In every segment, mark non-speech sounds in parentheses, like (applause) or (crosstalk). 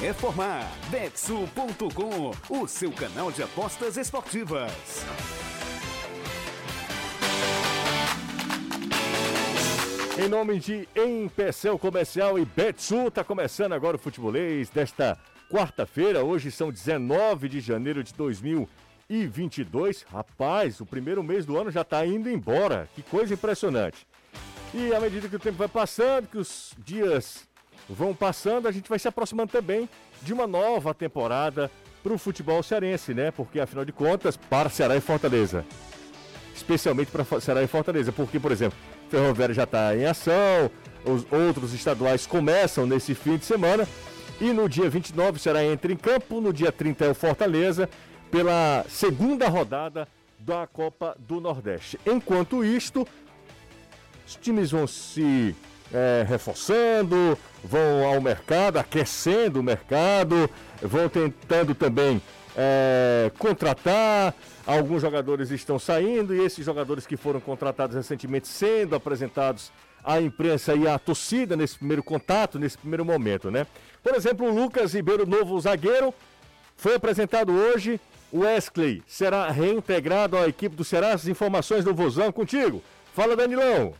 reformar. Betsul.com, o seu canal de apostas esportivas. Em nome de Empecel Comercial e Betsul, está começando agora o futebolês desta quarta-feira. Hoje são 19 de janeiro de 2022. Rapaz, o primeiro mês do ano já está indo embora. Que coisa impressionante. E à medida que o tempo vai passando, que os dias vão passando, a gente vai se aproximando também de uma nova temporada para o futebol cearense, né? Porque afinal de contas, para Ceará e Fortaleza. Especialmente para Ceará e Fortaleza, porque, por exemplo, Ferroviária já está em ação, os outros estaduais começam nesse fim de semana. E no dia 29 será entra em campo, no dia 30 é o Fortaleza, pela segunda rodada da Copa do Nordeste. Enquanto isto, os times vão se é, reforçando, vão ao mercado, aquecendo o mercado, vão tentando também é, contratar. Alguns jogadores estão saindo e esses jogadores que foram contratados recentemente sendo apresentados à imprensa e à torcida nesse primeiro contato, nesse primeiro momento, né? Por exemplo, o Lucas Ribeiro, novo zagueiro, foi apresentado hoje. O Wesley será reintegrado à equipe do Ceará. As informações do Vozão contigo. Fala, Danilão.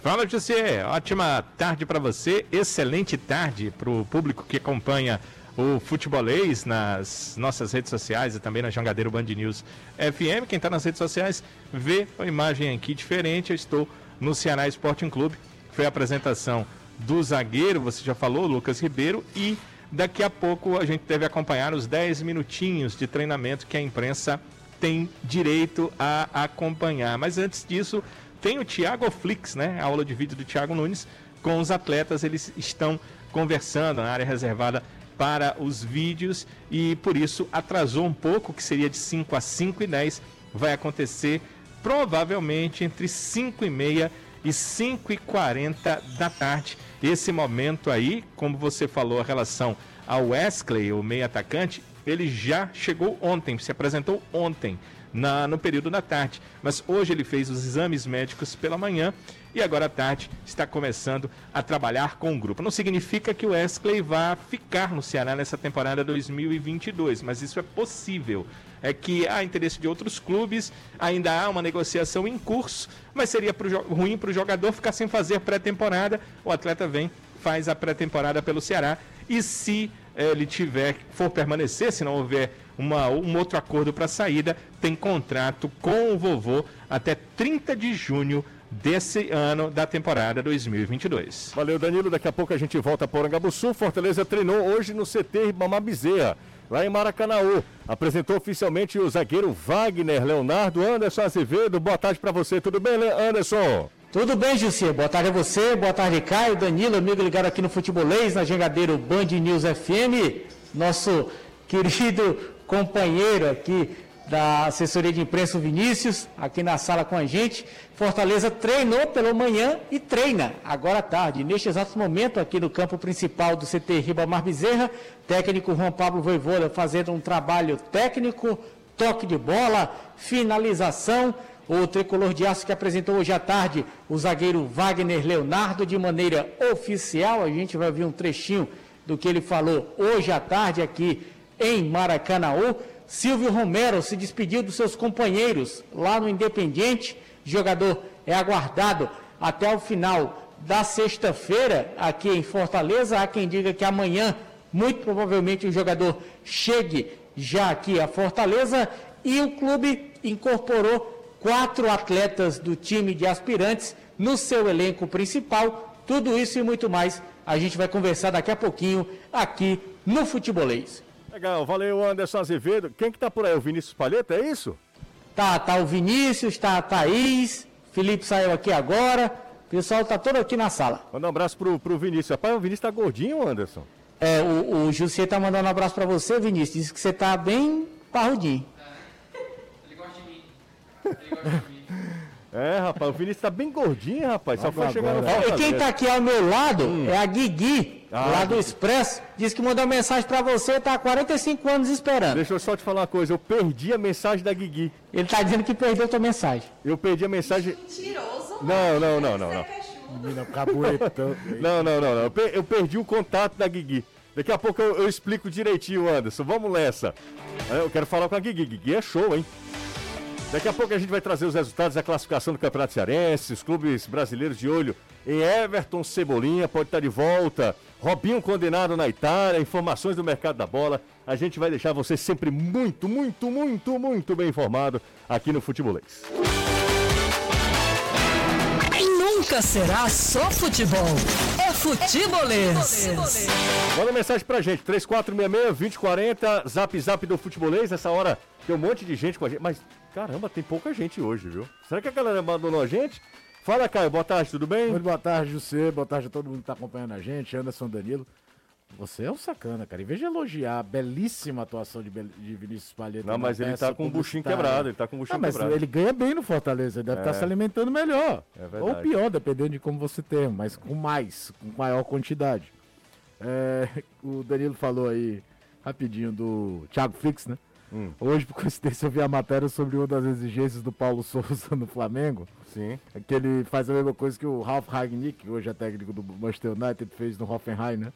Fala, José. Ótima tarde para você. Excelente tarde para o público que acompanha o futebolês nas nossas redes sociais e também na Jangadeiro Band News FM. Quem está nas redes sociais vê a imagem aqui diferente. Eu estou no Ceará Sporting Clube. Foi a apresentação do zagueiro, você já falou, Lucas Ribeiro, e daqui a pouco a gente deve acompanhar os 10 minutinhos de treinamento que a imprensa tem direito a acompanhar. Mas antes disso, tem o Thiago Flix, né? A aula de vídeo do Thiago Nunes com os atletas, eles estão conversando na área reservada para os vídeos e por isso atrasou um pouco, que seria de 5 a 5 e 10, vai acontecer provavelmente entre 5 e meia e 5 e 40 da tarde. Esse momento aí, como você falou, a relação ao Wesley, o meio atacante, ele já chegou ontem, se apresentou ontem na, no período da tarde. Mas hoje ele fez os exames médicos pela manhã e agora à tarde está começando a trabalhar com o grupo. Não significa que o Wesley vá ficar no Ceará nessa temporada 2022, mas isso é possível. É que há interesse de outros clubes, ainda há uma negociação em curso, mas seria pro, ruim para o jogador ficar sem fazer pré-temporada. O atleta vem, faz a pré-temporada pelo Ceará e se ele tiver, for permanecer, se não houver uma, um outro acordo para saída, tem contrato com o vovô até 30 de junho desse ano da temporada 2022. Valeu, Danilo. Daqui a pouco a gente volta para Orangabuçu. Fortaleza treinou hoje no CT Mamá Bezerra, lá em Maracanaú. Apresentou oficialmente o zagueiro Wagner Leonardo Anderson Azevedo. Boa tarde para você. Tudo bem, Anderson? Tudo bem, Jussi. Boa tarde a você, boa tarde, Caio, Danilo, amigo ligado aqui no Futebolês, na Jangadeiro Band News FM. Nosso querido companheiro aqui da assessoria de imprensa, Vinícius, aqui na sala com a gente. Fortaleza treinou pela manhã e treina agora à tarde. Neste exato momento, aqui no campo principal do CT Ribamar Bezerra, técnico Juan Pablo Voivoda fazendo um trabalho técnico, toque de bola, finalização. O tricolor de aço que apresentou hoje à tarde o zagueiro Wagner Leonardo de maneira oficial. A gente vai ver um trechinho do que ele falou hoje à tarde aqui em Maracanaú. Silvio Romero se despediu dos seus companheiros lá no Independiente. Jogador é aguardado até o final da sexta-feira aqui em Fortaleza. Há quem diga que amanhã, muito provavelmente, o jogador chegue já aqui a Fortaleza. E o clube incorporou quatro atletas do time de aspirantes no seu elenco principal. Tudo isso e muito mais a gente vai conversar daqui a pouquinho aqui no Futebolês. Legal, valeu Anderson Azevedo. Quem que tá por aí? O Vinícius Palheta, é isso? Tá, tá o Vinícius, tá a Thaís, Felipe saiu aqui agora, o pessoal tá todo aqui na sala. Manda um abraço pro, pro Vinícius. Rapaz, o Vinícius tá gordinho, Anderson? É, o, o Jussier tá mandando um abraço para você, Vinícius. Disse que você tá bem parrudinho. Ele gosta de mim. Ele gosta de mim. É, rapaz, o Vinícius tá bem gordinho, rapaz. Só foi chegar no É, e quem tá aqui ao meu lado é a Guigui, Ah, lá do. Expresso. Disse que mandou mensagem para você, tá há 45 anos esperando. Deixa eu só te falar uma coisa, eu perdi a mensagem da Guigui. Ele tá dizendo que perdeu tua mensagem. Eu perdi a mensagem. Mentiroso. Não, não, não, não, não. É. Menina, caburetão. (laughs) Não, não, não, não. Eu, per- eu perdi o contato da Guigui. Daqui a pouco eu, eu explico direitinho, Anderson. Vamos nessa. É, Eu quero falar com a Guigui. Guigui é show, hein? Daqui a pouco a gente vai trazer os resultados da classificação do Campeonato Cearense, os clubes brasileiros de olho em Everton Cebolinha, pode estar de volta. Robinho condenado na Itália, informações do mercado da bola. A gente vai deixar você sempre muito, muito, muito, muito bem informado aqui no Futebolês. Nunca será só futebol. É futebolês. Manda mensagem pra gente, 3466-2040, zap zap do futebolês. Essa hora tem um monte de gente com a gente. Mas, caramba, tem pouca gente hoje, viu? Será que a galera abandonou a gente? Fala, Caio, boa tarde, tudo bem? Muito boa tarde, José. Boa tarde a todo mundo que tá acompanhando a gente. Anderson Danilo. Você é um sacana, cara. Em vez de elogiar a belíssima atuação de, Bel- de Vinícius Palheta. Não, mas ele tá com o buchinho quebrado, ele tá com o buchinho Ah, mas quebrado. ele ganha bem no Fortaleza. Ele deve estar se alimentando melhor. É verdade. Ou pior, dependendo de como você tem, mas com mais, com maior quantidade. É, (laughs) o Danilo falou aí rapidinho do Thiago Fix, né? Hum. Hoje, por coincidência, eu vi a matéria sobre uma das exigências do Paulo Souza no Flamengo. Sim. É que ele faz a mesma coisa que o Ralf Ragnick, que hoje é técnico do Manchester United, fez no Hoffenheim, né?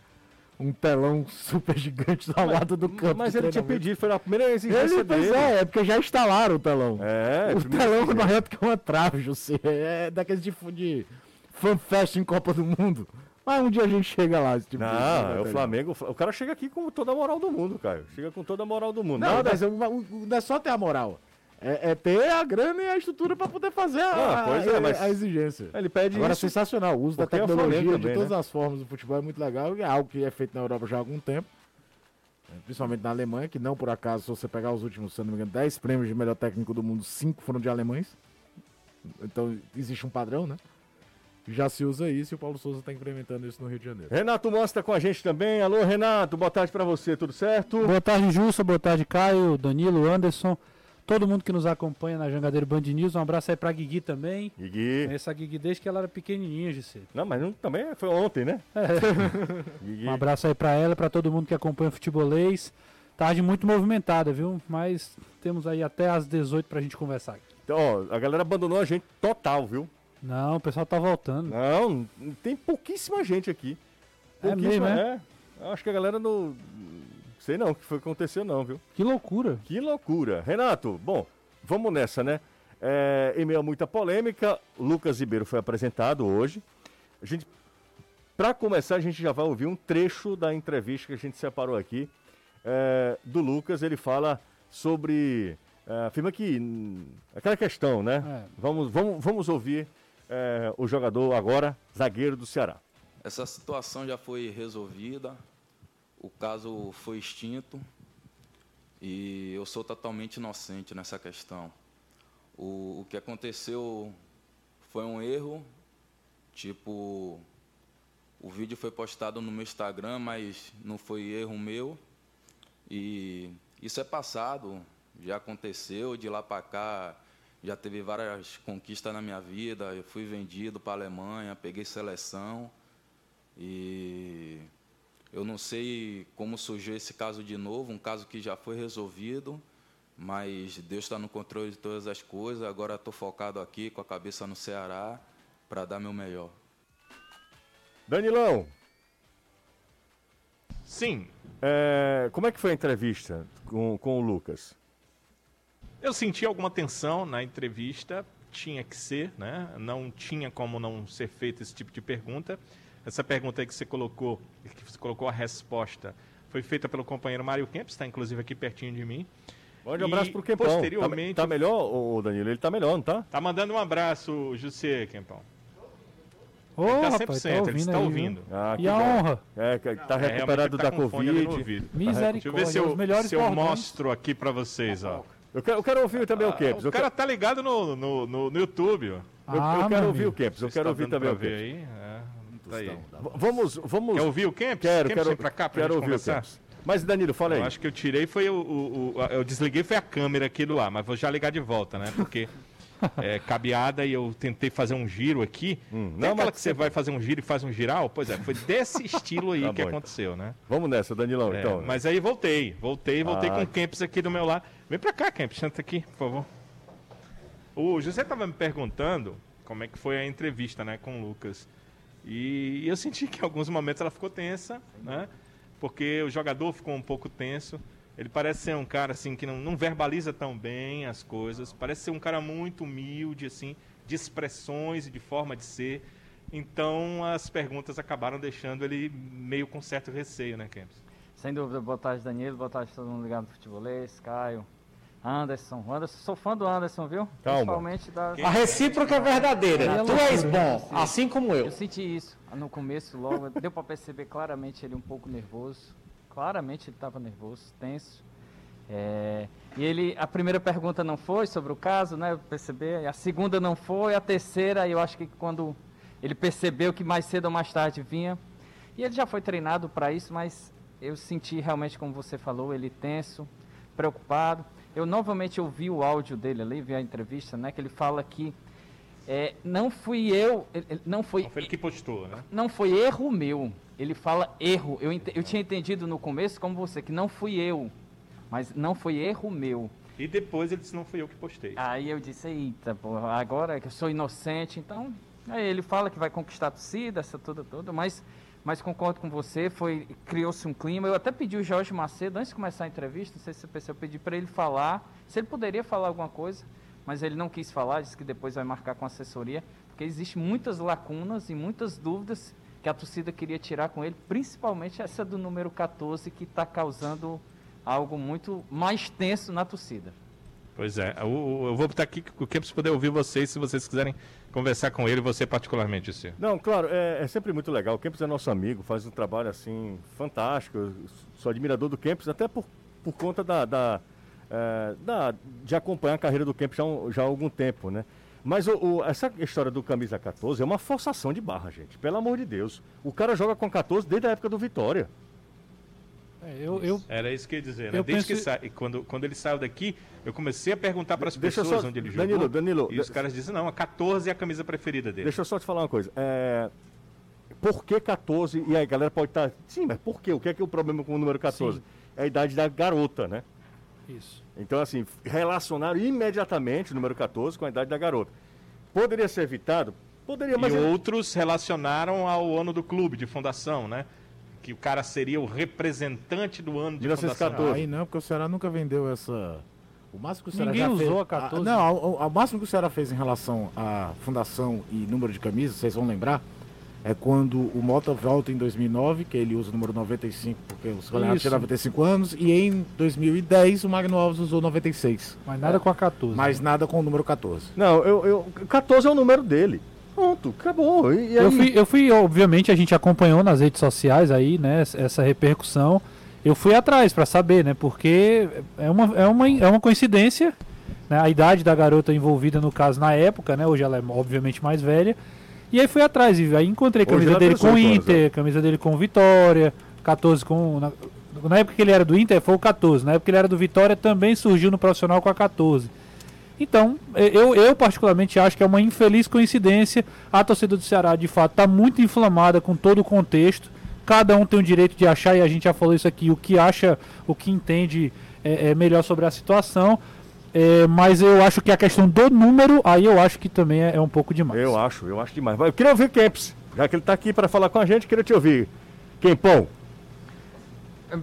Um telão (laughs) super gigante ao lado do campo. Mas ele tinha pedido, foi a primeira exigência Ele, pois dele. é, é porque já instalaram o telão. É, o telão na época é uma trave, José. É daqueles de, de fanfest em Copa do Mundo. Mas um dia a gente chega lá. Tipo Não, é o de- Flamengo. O cara chega aqui com toda a moral do mundo, Caio. Chega com toda a moral do mundo. Não, Nada- mas é não é só ter a moral. É, é ter a grana e a estrutura para poder fazer a, Ah, pois é, mas- a exigência. Ele pede Agora, isso. sensacional. O uso da porque é o tecnologia Flamengo de também, todas né? as formas do futebol é muito legal. É algo que é feito na Europa já há algum tempo. É, Principalmente na Alemanha, que não por acaso, se você pegar os últimos, se não me engano, 10 prêmios de melhor técnico do mundo, 5 foram de alemães. Então existe um padrão, né? Já se usa isso e o Paulo Souza está implementando isso no Rio de Janeiro. Renato Mostra com a gente também. Alô, Renato, boa tarde pra você, tudo certo? Boa tarde, Jussa. Boa tarde, Caio, Danilo, Anderson. Todo mundo que nos acompanha na Jangadeiro Band News. Um abraço aí pra Guigui também. Guigui. Conheço a Guigui desde que ela era pequenininha, José. Não, mas não, também foi ontem, né? (laughs) Guigui. Um abraço aí pra ela, pra todo mundo que acompanha o futebolês. Tarde muito movimentada, viu? Mas temos aí até às 18 pra gente conversar aqui. Então, ó, a galera abandonou a gente total, viu? Não, o pessoal tá voltando. Não, tem pouquíssima gente aqui. É Pouquíssima, mesmo, é? Acho que a galera não. Sei não o que foi que aconteceu, não, viu? Que loucura. Que loucura. Renato, bom, vamos nessa, né? É, em meio a muita polêmica, Lucas Ribeiro foi apresentado hoje. A gente, para começar, a gente já vai ouvir um trecho da entrevista que a gente separou aqui é, do Lucas. Ele fala sobre. É, afirma que. hum, aquela questão, né? É. Vamos, vamos, vamos ouvir é, o jogador agora, zagueiro do Ceará. Essa situação já foi resolvida, o caso foi extinto e eu sou totalmente inocente nessa questão. O, o que aconteceu foi um erro, tipo, o vídeo foi postado no meu Instagram, mas não foi erro meu. E isso é passado, já aconteceu, de lá para cá já teve várias conquistas na minha vida. Eu fui vendido para a Alemanha, peguei seleção. E eu não sei como surgiu esse caso de novo, um caso que já foi resolvido, mas Deus está no controle de todas as coisas. Agora estou focado aqui com a cabeça no Ceará para dar meu melhor. Danilão, Sim, é, como é que foi a entrevista com, com o Lucas? Eu senti alguma tensão na entrevista, tinha que ser, né? Não tinha como não ser feito esse tipo de pergunta. Essa pergunta aí que você colocou, que você colocou a resposta, foi feita pelo companheiro Mário Kempis, está inclusive aqui pertinho de mim. Mande um abraço pro Kempão. posteriormente- Tá, tá melhor, ô, Danilo? Ele tá melhor, não tá? Tá mandando um abraço, José Kempão. Ô, Ele tá rapaz, 100%, tá ele ouvindo está aí, viu? ouvindo. Ah, E a honra? É, que tá É, recuperado ele da tá no Covid. Misericórdia. Deixa eu ver se eu, se eu mostro aqui pra vocês, ó. Eu quero, eu quero ouvir também o Kempis. O cara quero, tá ligado no, no, no, no YouTube, ó. eu- eu Ah, quero ouvir o. Kempis. Eu quero ouvir também o Kempis. aí? É, tá aí. Vamos, vamos. Quer ouvir o Kempis? Quero, Kempis, quero, vem pra cá pra quero gente ouvir o conversar? Kempis. Mas, Danilo, fala aí. Eu acho que eu tirei foi o, o- o- Eu desliguei foi a câmera aqui do lá, mas vou já ligar de volta, né? Porque (laughs) é cabeada e eu tentei fazer um giro aqui. Hum, não, aquela mas que você vai fazer um giro e faz um giral? Pois é, foi desse (laughs) estilo aí Tá que bom, então. aconteceu, né? Vamos nessa, Danilão, É, então. mas aí voltei, voltei, voltei Ah. com o Kempis aqui do meu lado. Vem pra cá, Kempis, senta aqui, por favor. O José tava me perguntando como é que foi a entrevista, né, com o Lucas. E, eu senti que em alguns momentos ela ficou tensa, né? Porque o jogador ficou um pouco tenso. Ele parece ser um cara assim que não, não verbaliza tão bem as coisas. Parece ser um cara muito humilde, assim, de expressões e de forma de ser. Então as perguntas acabaram deixando ele meio com certo receio, né, Kempis? Sem dúvida, boa tarde, Danilo, boa tarde todo mundo ligado no futebolês, Caio, Anderson. Anderson, sou fã do Anderson, viu? Calma. Principalmente da. A recíproca é verdadeira. É Tu és bom, sim. assim como eu. Eu senti isso no começo, logo. Deu para perceber claramente ele um pouco nervoso. Claramente ele estava nervoso, tenso. É, e ele, a primeira pergunta não foi sobre o caso, né? Eu percebi. A segunda não foi, a terceira, eu acho que quando ele percebeu que mais cedo ou mais tarde vinha. E ele já foi treinado para isso, mas eu senti realmente, como você falou, ele tenso, preocupado. Eu novamente ouvi o áudio dele ali, vi a entrevista, né? Que ele fala que é, não fui eu, não foi Não foi ele que postou, né? não foi erro meu. Ele fala erro. Eu, ente- eu tinha entendido no começo, como você, que não fui eu. Mas não foi erro meu. E depois ele disse, não fui eu que postei. Aí eu disse, eita, agora que eu sou inocente, então. Aí ele fala que vai conquistar a torcida, essa toda toda, mas, mas concordo com você, foi criou-se um clima. Eu até pedi o Jorge Macedo, antes de começar a entrevista, não sei se você percebeu, eu pedi para ele falar, se ele poderia falar alguma coisa, mas ele não quis falar, disse que depois vai marcar com a assessoria, porque existem muitas lacunas e muitas dúvidas que a torcida queria tirar com ele, principalmente essa do número 14, que está causando algo muito mais tenso na torcida. Pois é, o- o- eu vou botar aqui o Kempis poder ouvir vocês, se vocês quiserem conversar com ele, você particularmente, Ciro. Não, claro, é, é sempre muito legal. O Kempis é nosso amigo, faz um trabalho assim fantástico. Eu sou admirador do Kempis, até por, por conta da, da, é, da- de acompanhar a carreira do Kempis já, há já há algum tempo, né? Mas o, o- essa história do camisa 14 é uma forçação de barra, gente. Pelo amor de Deus. O cara joga com 14 desde a época do Vitória. É, eu, eu, Era isso que eu ia dizer, né? Eu Desde penso- que sa... quando, quando ele saiu daqui, eu comecei a perguntar para as pessoas só- onde ele Danilo, jogou. Danilo, e os de- caras dizem, não, a 14 é a camisa preferida dele. Deixa eu só te falar uma coisa. É, Por que 14? E aí, a galera pode estar. Sim, mas por quê? O que é que é o problema com o número 14? Sim. É a idade da garota, né? Isso. Então, assim, relacionaram imediatamente o número 14 com a idade da garota. Poderia ser evitado? Poderia, mas. e ele- outros relacionaram ao ano do clube, de fundação, né? Que o cara seria o representante do ano de 1914. fundação. Aí não, porque o Ceará nunca vendeu essa. O máximo que o Ceará Ninguém já usou fez... a 14. Ah, não, ao, ao máximo que o Ceará fez em relação à fundação e número de camisas, vocês vão lembrar, é quando o Mota volta em 2009, que ele usa o número 95, porque os goleados Isso. tinham 95 anos, e em 2010 o Magno Alves usou 96. Mas nada com a 14. Mas nada com o número 14. Não, eu, eu, 14 é o número dele. Pronto, acabou. E, e aí? Eu fui, eu fui, obviamente, a gente acompanhou nas redes sociais aí, né, essa- essa repercussão. Eu fui atrás para saber, né, porque é uma, é uma, é uma coincidência, né, a idade da garota envolvida no caso na época, né, hoje ela é obviamente mais velha. E aí fui atrás e aí encontrei camisa dele tem com 18 anos, Inter, camisa dele com Vitória, 14 com na, na época que ele era do Inter foi o 14, na época que ele era do Vitória também surgiu no profissional com a 14. Então, eu, eu particularmente acho que é uma infeliz coincidência. A torcida do Ceará, de fato, está muito inflamada com todo o contexto. Cada um tem o direito de achar, e a gente já falou isso aqui, o que acha, o que entende é, é melhor sobre a situação. Eh, mas eu acho que a questão do número, aí eu acho que também é, é um pouco demais. Eu acho, eu acho demais. Eu queria ouvir Kempis, já que ele está aqui para falar com a gente, queria te ouvir. Kempão,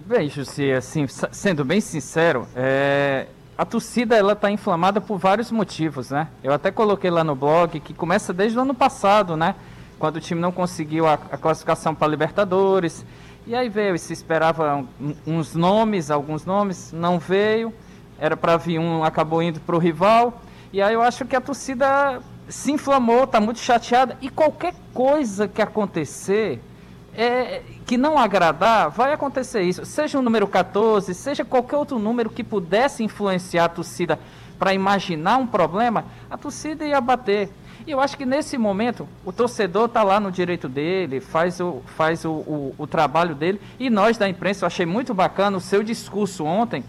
Bem, Jussi, assim, sendo bem sincero, é, a torcida ela está inflamada por vários motivos, né? Eu até coloquei lá no blog que começa desde o ano passado, né? Quando o time não conseguiu a, a classificação para Libertadores. E aí veio, e se esperava um- uns nomes, alguns nomes, não veio. Era para vir um, acabou indo para o rival. E aí eu acho que a torcida se inflamou, está muito chateada. E qualquer coisa que acontecer, é, que não agradar, vai acontecer isso. Seja o número 14, seja qualquer outro número que pudesse influenciar a torcida para imaginar um problema, a torcida ia bater. E eu acho que nesse momento o torcedor está lá no direito dele, faz, o, faz o, o, o trabalho dele. E nós da imprensa, eu achei muito bacana o seu discurso ontem,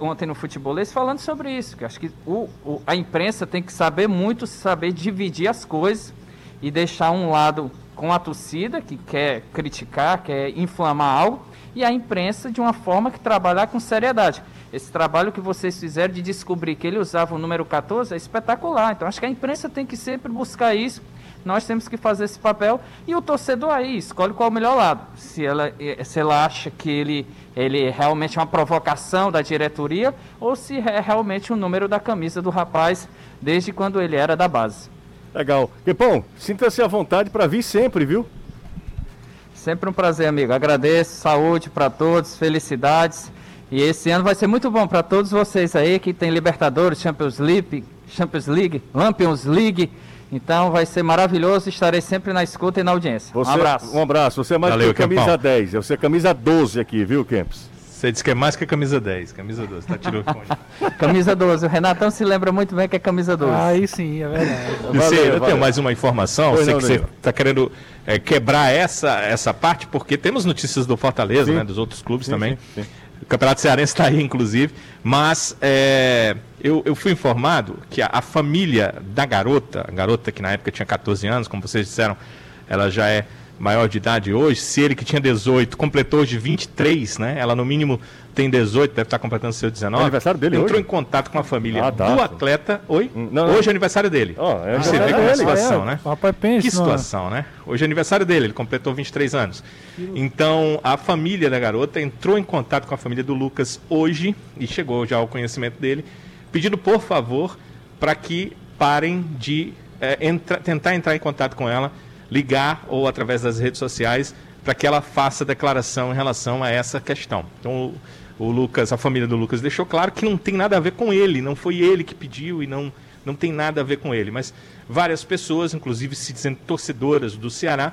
ontem no futebolês falando sobre isso, que acho que o, o- a imprensa tem que saber muito, saber dividir as coisas e deixar um lado com a torcida que quer criticar, quer inflamar algo, e a imprensa de uma forma que trabalhar com seriedade. Esse trabalho que vocês fizeram de descobrir que ele usava o número 14 é espetacular. Então acho que a imprensa tem que sempre buscar isso, nós temos que fazer esse papel e o torcedor aí escolhe qual é o melhor lado. Se ela, eh, se ela acha que ele, ele é realmente uma provocação da diretoria ou se é realmente o número da camisa do rapaz desde quando ele era da base. Legal. Quepão, sinta-se à vontade para vir sempre, viu? Sempre um prazer, amigo. Agradeço, saúde para todos, felicidades. E esse ano vai ser muito bom para todos vocês aí que tem Libertadores, Champions League, Champions League, Lampions League. Então vai ser maravilhoso, estarei sempre na escuta e na audiência. Você, um abraço. Um abraço. Você é mais Valeu, que camisa Kempão. 10, você é camisa 12 aqui, viu, Kempis? Você disse que é mais que a camisa 10, camisa 12, tá tirando. (laughs) Camisa 12. O Renatão se lembra muito bem que é camisa 12. Aí sim, é verdade. E você, Valeu, eu valeu. tenho mais uma informação, Pois sei não, que você está querendo é, quebrar essa, essa parte, porque temos notícias do Fortaleza, Sim. né, dos outros clubes Sim, também. sim, Campeonato Cearense está aí, inclusive. Mas é, eu, eu fui informado que a, a família da garota, a garota que na época tinha 14 anos, como vocês disseram, ela já é maior de idade hoje. Se ele que tinha 18 completou hoje 23, né? Ela no mínimo tem 18, deve estar completando seu 19. É aniversário dele Entrou hoje? em contato com a família Ah, tá. do atleta. Oi? Hum, não, não. hoje é aniversário dele. Ó, é Você vê aniversário como é a dele. situação, É, né? Papai pensa. Que numa- situação, né? Hoje é aniversário dele, ele completou 23 anos. Então, a família da garota entrou em contato com a família do Lucas hoje, e chegou já ao conhecimento dele, pedindo, por favor, para que parem de eh, entra- tentar entrar em contato com ela, ligar ou através das redes sociais, para que ela faça declaração em relação a essa questão. Então, o, Lucas, a família do Lucas deixou claro que não tem nada a ver com ele, não foi ele que pediu e não, não tem nada a ver com ele. Mas várias pessoas, inclusive se dizendo torcedoras do Ceará,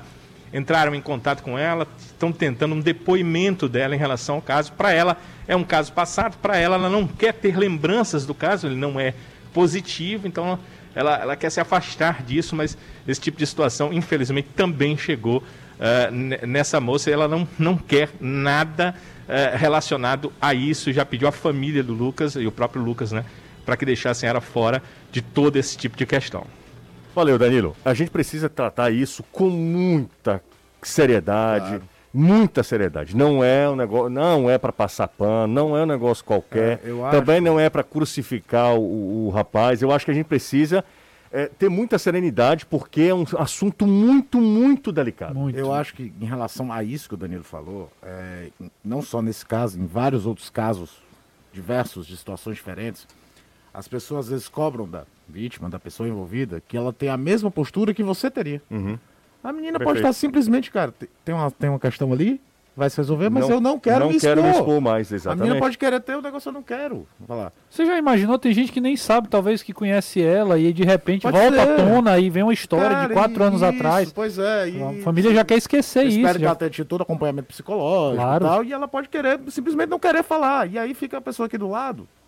entraram em contato com ela, estão tentando um depoimento dela em relação ao caso. Para ela é um caso passado, para ela ela não quer ter lembranças do caso, ele não é positivo, então ela, ela quer se afastar disso, mas esse tipo de situação, infelizmente, também chegou ne- nessa moça e ela não, não quer nada eh, relacionado a isso. Já pediu à família do Lucas e o próprio Lucas, né, para que deixassem ela fora de todo esse tipo de questão. Valeu, Danilo. A gente precisa tratar isso com muita seriedade, muita seriedade. Não é um negócio, não é para passar pano, não é um negócio qualquer. É, eu acho- Também não é para crucificar o, o rapaz. Eu acho que a gente precisa é, ter muita serenidade porque é um assunto muito, muito delicado. Muito. Eu acho que em relação a isso que o Danilo falou, é, não só nesse caso, em vários outros casos diversos de situações diferentes, as pessoas às vezes cobram da vítima, da pessoa envolvida, que ela tem a mesma postura que você teria. Uhum. A menina Perfeito. pode estar simplesmente, cara, te- tem uma, tem uma questão ali, vai se resolver, mas Não- eu não quero não me expor. quero me expor mais, A menina exatamente. pode querer ter o negócio, eu não quero. Falar. Você já imaginou? Tem gente que nem sabe, talvez, que conhece ela e de repente Pode volta ser. à tona e vem uma história Cara, de quatro anos isso, atrás. Pois é. E... A família já quer esquecer Eu isso. espero que já- ela tenha tido todo acompanhamento psicológico Claro. e tal, e ela pode querer, simplesmente não querer falar. E aí fica a pessoa aqui do lado, não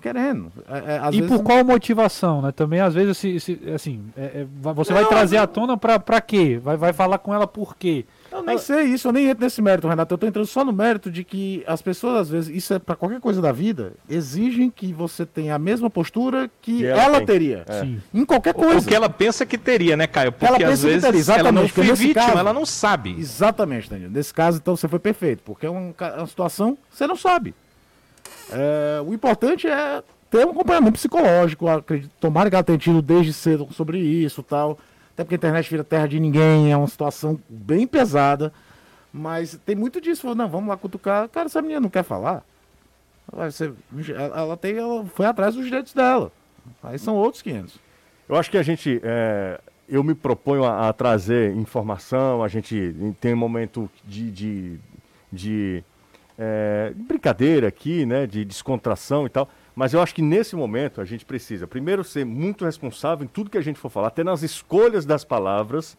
querendo. É, é, às E vezes por qual motivação, né? Também, às vezes, se, se- assim, é- é, vai- você vai Não, trazer não. à tona pra, pra quê? Vai, vai falar com ela por quê? Eu nem sei isso, eu nem entro nesse mérito, Renato. Eu tô entrando só no mérito de que as pessoas, às vezes, isso é pra qualquer coisa da vida, exigem que você tenha a mesma postura que, Que ela ela, teria. É. Sim. Em qualquer O coisa. que ela pensa que teria, né, Caio? Porque Ela às pensa que vezes teria, ela não exatamente, foi vítima, caso- ela não sabe. Exatamente, Danilo. Nesse caso, então, você foi perfeito, porque é um ca- uma situação que você não sabe. É, o importante é ter um acompanhamento psicológico. Acredito, tomara que ela tenha tido desde cedo sobre isso tal. Até porque a internet vira terra de ninguém, é uma situação bem pesada. Mas tem muito disso. Não, vamos lá cutucar. Cara, essa menina não quer falar. Ela, ela tem, ela foi atrás dos direitos dela. Aí são outros 500. Eu acho que a gente, é, eu me proponho a, a trazer informação, a gente tem um momento de, de, de, é, brincadeira aqui, né, de descontração e tal, mas eu acho que nesse momento a gente precisa, primeiro, ser muito responsável em tudo que a gente for falar, até nas escolhas das palavras,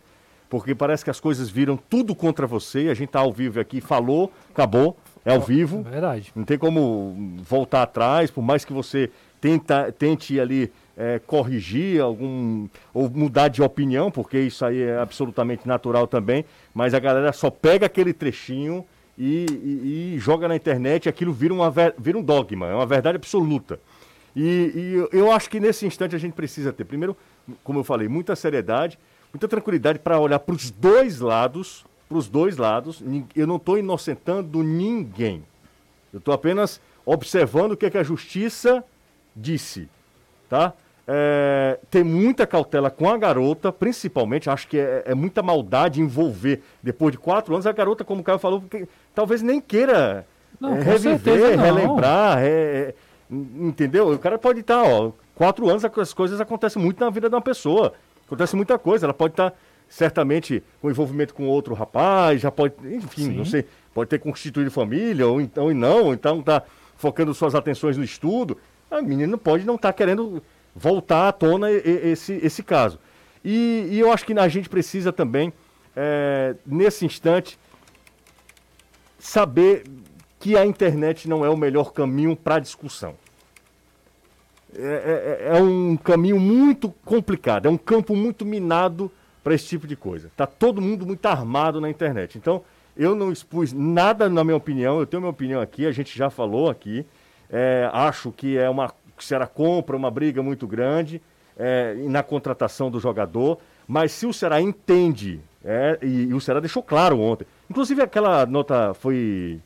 porque parece que as coisas viram tudo contra você, e a gente tá ao vivo aqui, falou, acabou, é ao vivo, É verdade. não tem como voltar atrás, por mais que você tenta, tente ali é, corrigir algum ou mudar de opinião, porque isso aí é absolutamente natural também, mas a galera só pega aquele trechinho e, e- e joga na internet aquilo vira, uma, vira um dogma, é uma verdade absoluta. E, e eu- acho que nesse instante a gente precisa ter, primeiro, como eu falei, muita seriedade, muita tranquilidade para olhar para os dois lados, para os dois lados. Eu não estou inocentando ninguém. Eu estou apenas observando o que, é que a justiça disse, tá? É, ter muita cautela com a garota, principalmente, acho que é, é muita maldade envolver, depois de quatro anos, a garota, como o Caio falou, porque talvez nem queira Não, é, reviver, relembrar, é, é, entendeu? O cara pode estar, ó, quatro anos as coisas acontecem muito na vida de uma pessoa, acontece muita coisa, ela pode estar certamente com envolvimento com outro rapaz, já pode, enfim, não sei, pode ter constituído família, ou então e não, ou então tá focando suas atenções no estudo, a menina pode não estar querendo voltar à tona esse, esse caso. E, e eu acho que a gente precisa também, é, nesse instante, saber que a internet não é o melhor caminho para a discussão. É, é- é um caminho muito complicado, é um campo muito minado para esse tipo de coisa. Tá todo mundo muito armado na internet. Então, eu não expus nada na minha opinião, eu tenho minha opinião aqui, a gente já falou aqui. É, acho que é uma que será compra, uma briga muito grande é, na contratação do jogador. Mas se o Ceará entende, é, e, e o Ceará deixou claro ontem, inclusive aquela nota foi.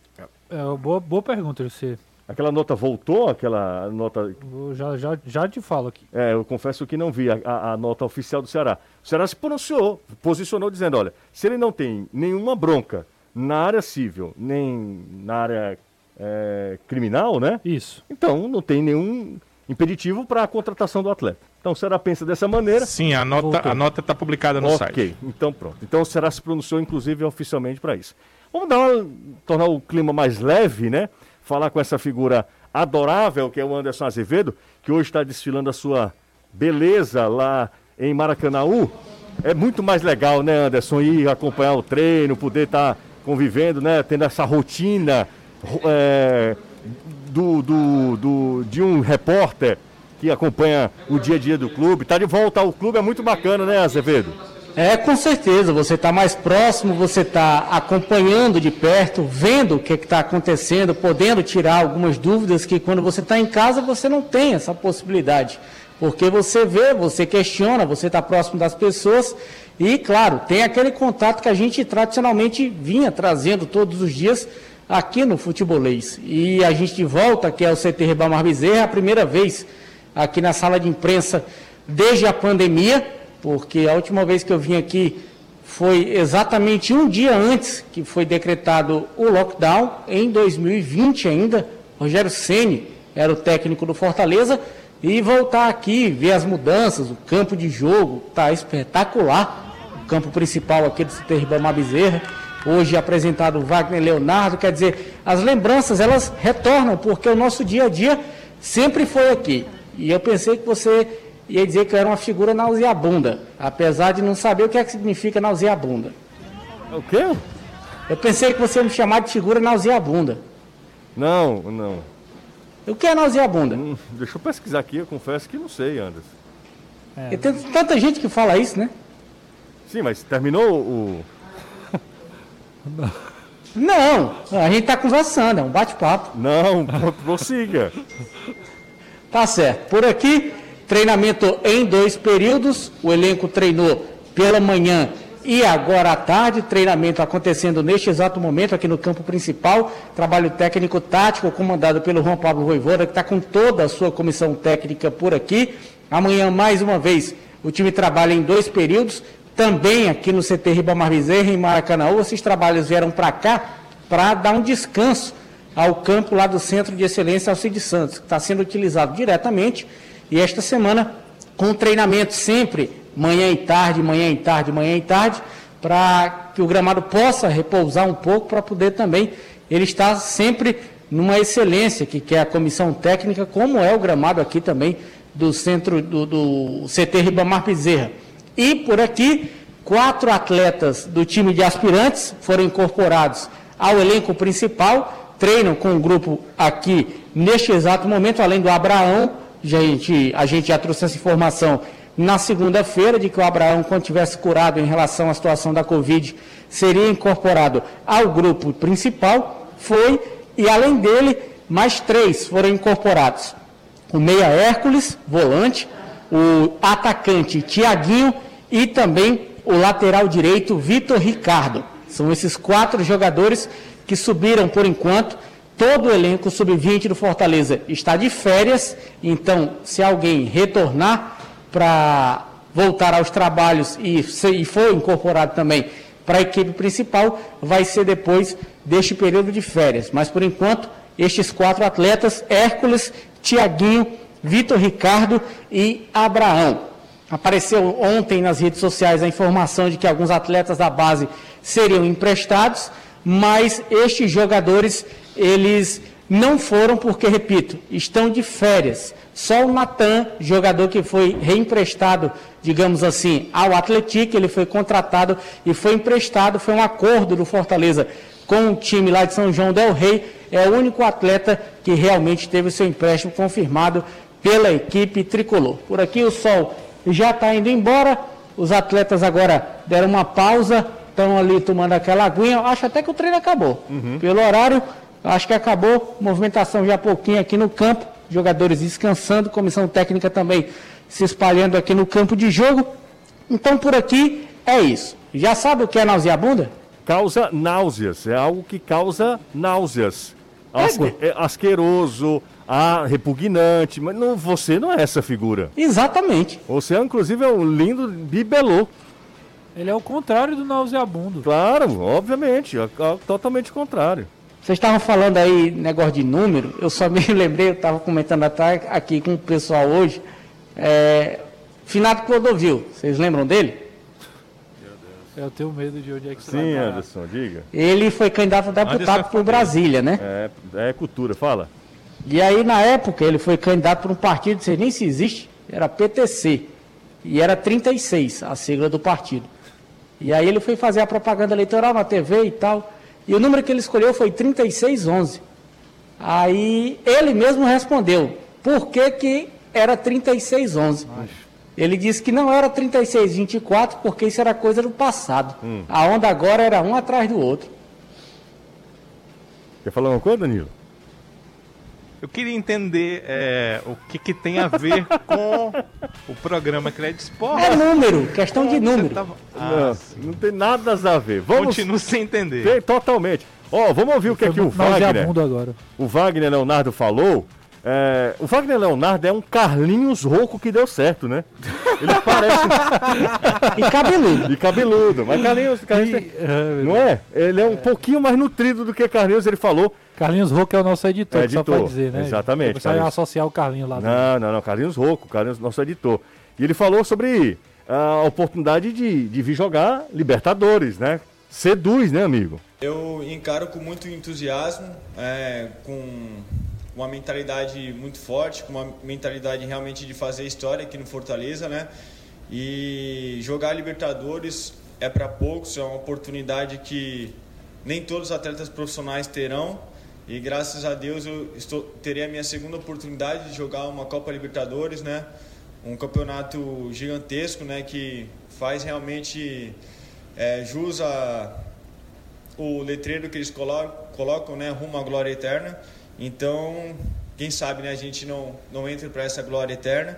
É, uma boa, boa pergunta, você. Aquela nota voltou, aquela nota Já, já, já te falo aqui. É, eu confesso que não vi a, a- a nota oficial do Ceará. O Ceará se pronunciou, posicionou dizendo, olha, se ele não tem nenhuma bronca na área civil, nem na área é, criminal, né? Isso. Então não tem nenhum impeditivo para a contratação do atleta. Então o Ceará pensa dessa maneira. Sim, a nota Voltou. a nota está publicada no ok, site. então pronto. Então o Ceará se pronunciou, inclusive, oficialmente para isso. Vamos dar uma- tornar o clima mais leve, né? Falar com essa figura adorável que é o Anderson Azevedo, que hoje está desfilando a sua beleza lá em Maracanaú. É muito mais legal, né, Anderson, ir acompanhar o treino, poder estar convivendo, né? Tendo essa rotina ro- é, do, do, do- de um repórter que acompanha o dia a dia do clube. Tá de volta ao clube, é muito bacana, né, Azevedo? É, com certeza. Você está mais próximo, você está acompanhando de perto, vendo o que está acontecendo, podendo tirar algumas dúvidas que quando você está em casa você não tem essa possibilidade. Porque você vê, você questiona, você está próximo das pessoas e, claro, tem aquele contato que a gente tradicionalmente vinha trazendo todos os dias aqui no Futebolês. E a gente volta aqui ao CT Ribamar Bezerra, é a primeira vez aqui na sala de imprensa desde a pandemia, porque a última vez que eu vim aqui foi exatamente um dia antes que foi decretado o lockdown, em 2020 ainda. Rogério Ceni era o técnico do Fortaleza. E voltar aqui, ver as mudanças, o campo de jogo, está espetacular. O campo principal aqui do CT Ribamar Bezerra. Hoje apresentado o Wagner Leonardo, quer dizer, as lembranças elas retornam, porque o nosso dia a dia sempre foi aqui. E eu pensei que você ia dizer que eu era uma figura nauseabunda, apesar de não saber o que é que significa nauseabunda. O quê? Eu pensei que você ia me chamar de figura nauseabunda. Não, não. O que é nauseabunda? Hum, deixa eu pesquisar aqui, eu confesso que não sei, Anderson. E tem tanta gente que fala isso, né? Sim, mas terminou o. Não, a gente está conversando, é um bate-papo. Não, pro- (laughs) prossiga. Tá certo. Por aqui, treinamento em dois períodos. O elenco treinou pela manhã e agora à tarde. Treinamento acontecendo neste exato momento aqui no campo principal. Trabalho técnico tático comandado pelo Juan Pablo Voivoda, que está com toda a sua comissão técnica por aqui. Amanhã, mais uma vez, o time trabalha em dois períodos. Também aqui no CT Ribamar Bezerra, em Maracanã. Esses trabalhos vieram para cá para dar um descanso ao campo lá do Centro de Excelência Alcide Santos, que está sendo utilizado diretamente. E esta semana, com treinamento sempre, manhã e tarde, manhã e tarde, manhã e tarde, para que o gramado possa repousar um pouco, para poder também ele estar sempre numa excelência, que quer a comissão técnica, como é o gramado aqui também do centro do, do CT Ribamar Bezerra. E por aqui, quatro atletas do time de aspirantes foram incorporados ao elenco principal, treinam com o grupo aqui neste exato momento, além do Abraão, gente, a gente já trouxe essa informação na segunda-feira, de que o Abraão, quando tivesse curado em relação à situação da Covid, seria incorporado ao grupo principal, foi, e além dele, mais três foram incorporados. O meia Hércules, volante, o atacante Tiaguinho e também o lateral direito Vitor Ricardo. São esses quatro jogadores que subiram por enquanto todo o elenco sub-20 do Fortaleza está de férias, então se alguém retornar para voltar aos trabalhos e, se, e for incorporado também para a equipe principal, vai ser depois deste período de férias. Mas por enquanto, estes quatro atletas, Hércules, Tiaguinho, Vitor Ricardo e Abraão. Apareceu ontem nas redes sociais a informação de que alguns atletas da base seriam emprestados, mas estes jogadores, eles não foram porque, repito, estão de férias. Só o Natan, jogador que foi reemprestado, digamos assim, ao Atlético, ele foi contratado e foi emprestado, foi um acordo do Fortaleza com o time lá de São João del Rei, é o único atleta que realmente teve o seu empréstimo confirmado pela equipe tricolor. Por aqui o sol já está indo embora, os atletas agora deram uma pausa, estão ali tomando aquela aguinha, acho até que o treino acabou. Pelo horário, acho que acabou, movimentação já pouquinho aqui no campo, jogadores descansando, comissão técnica também se espalhando aqui no campo de jogo. Então por aqui é isso. Já sabe o que é nauseabunda? Causa náuseas, é algo que causa náuseas. Asque, é asqueroso, ah, repugnante, mas não, você não é essa figura. Exatamente. Você, inclusive, é um lindo bibelô. Ele é o contrário do nauseabundo. Claro, obviamente, é, é totalmente contrário. Vocês estavam falando aí negócio de número, eu só me (laughs) lembrei, eu estava comentando atrás aqui com o pessoal hoje, é, Finato Clodovil, vocês lembram dele? Eu tenho medo de onde é que você Sim. Anderson, diga. Ele foi candidato a deputado por Brasília, né? É, é cultura, fala. E aí, na época, ele foi candidato por um partido, não sei nem se existe, era PTC. E era 36 a sigla do partido. E aí ele foi fazer a propaganda eleitoral na TV e tal. E o número que ele escolheu foi 3611. Aí ele mesmo respondeu, por que, que era 3611? Ele disse que não era 3624, porque isso era coisa do passado. Hum. A onda agora era um atrás do outro. Quer falar uma coisa, Danilo? Eu queria entender é, o que, que tem a ver com o programa que ele é. É número, questão de número. Ah, não, não tem nada a ver. Vamos... Continuo sem entender. Tem, totalmente. Ó, vamos ouvir o que é que o Wagner, agora. o Wagner Leonardo falou. É, o Wagner Leonardo é um Carlinhos rouco que deu certo, né? Ele parece. e cabeludo. E cabeludo. Mas Carlinhos, Carlinhos tem- não é? Ele é um pouquinho mais nutrido do que Carlinhos, ele falou. Carlinhos Roco é o nosso editor, É, só editor, pra dizer, né? exatamente, Carlinhos. associar o Carlinhos lá. Não, não, não. Carlinhos Rouco, Carlinhos, nosso editor. E ele falou sobre a oportunidade de, de vir jogar Libertadores, né? Seduz, né, amigo? Eu encaro com muito entusiasmo, é, com uma mentalidade muito forte, com uma mentalidade realmente de fazer história aqui no Fortaleza, né? E jogar Libertadores é para poucos, é uma oportunidade que nem todos os atletas profissionais terão. E graças a Deus eu estou, terei a minha segunda oportunidade de jogar uma Copa Libertadores, né? Um campeonato gigantesco, né? Que faz realmente é, jus a, o letreiro que eles colo- colocam, né, rumo à glória eterna. Então, quem sabe, né, a gente não não entra para essa glória eterna.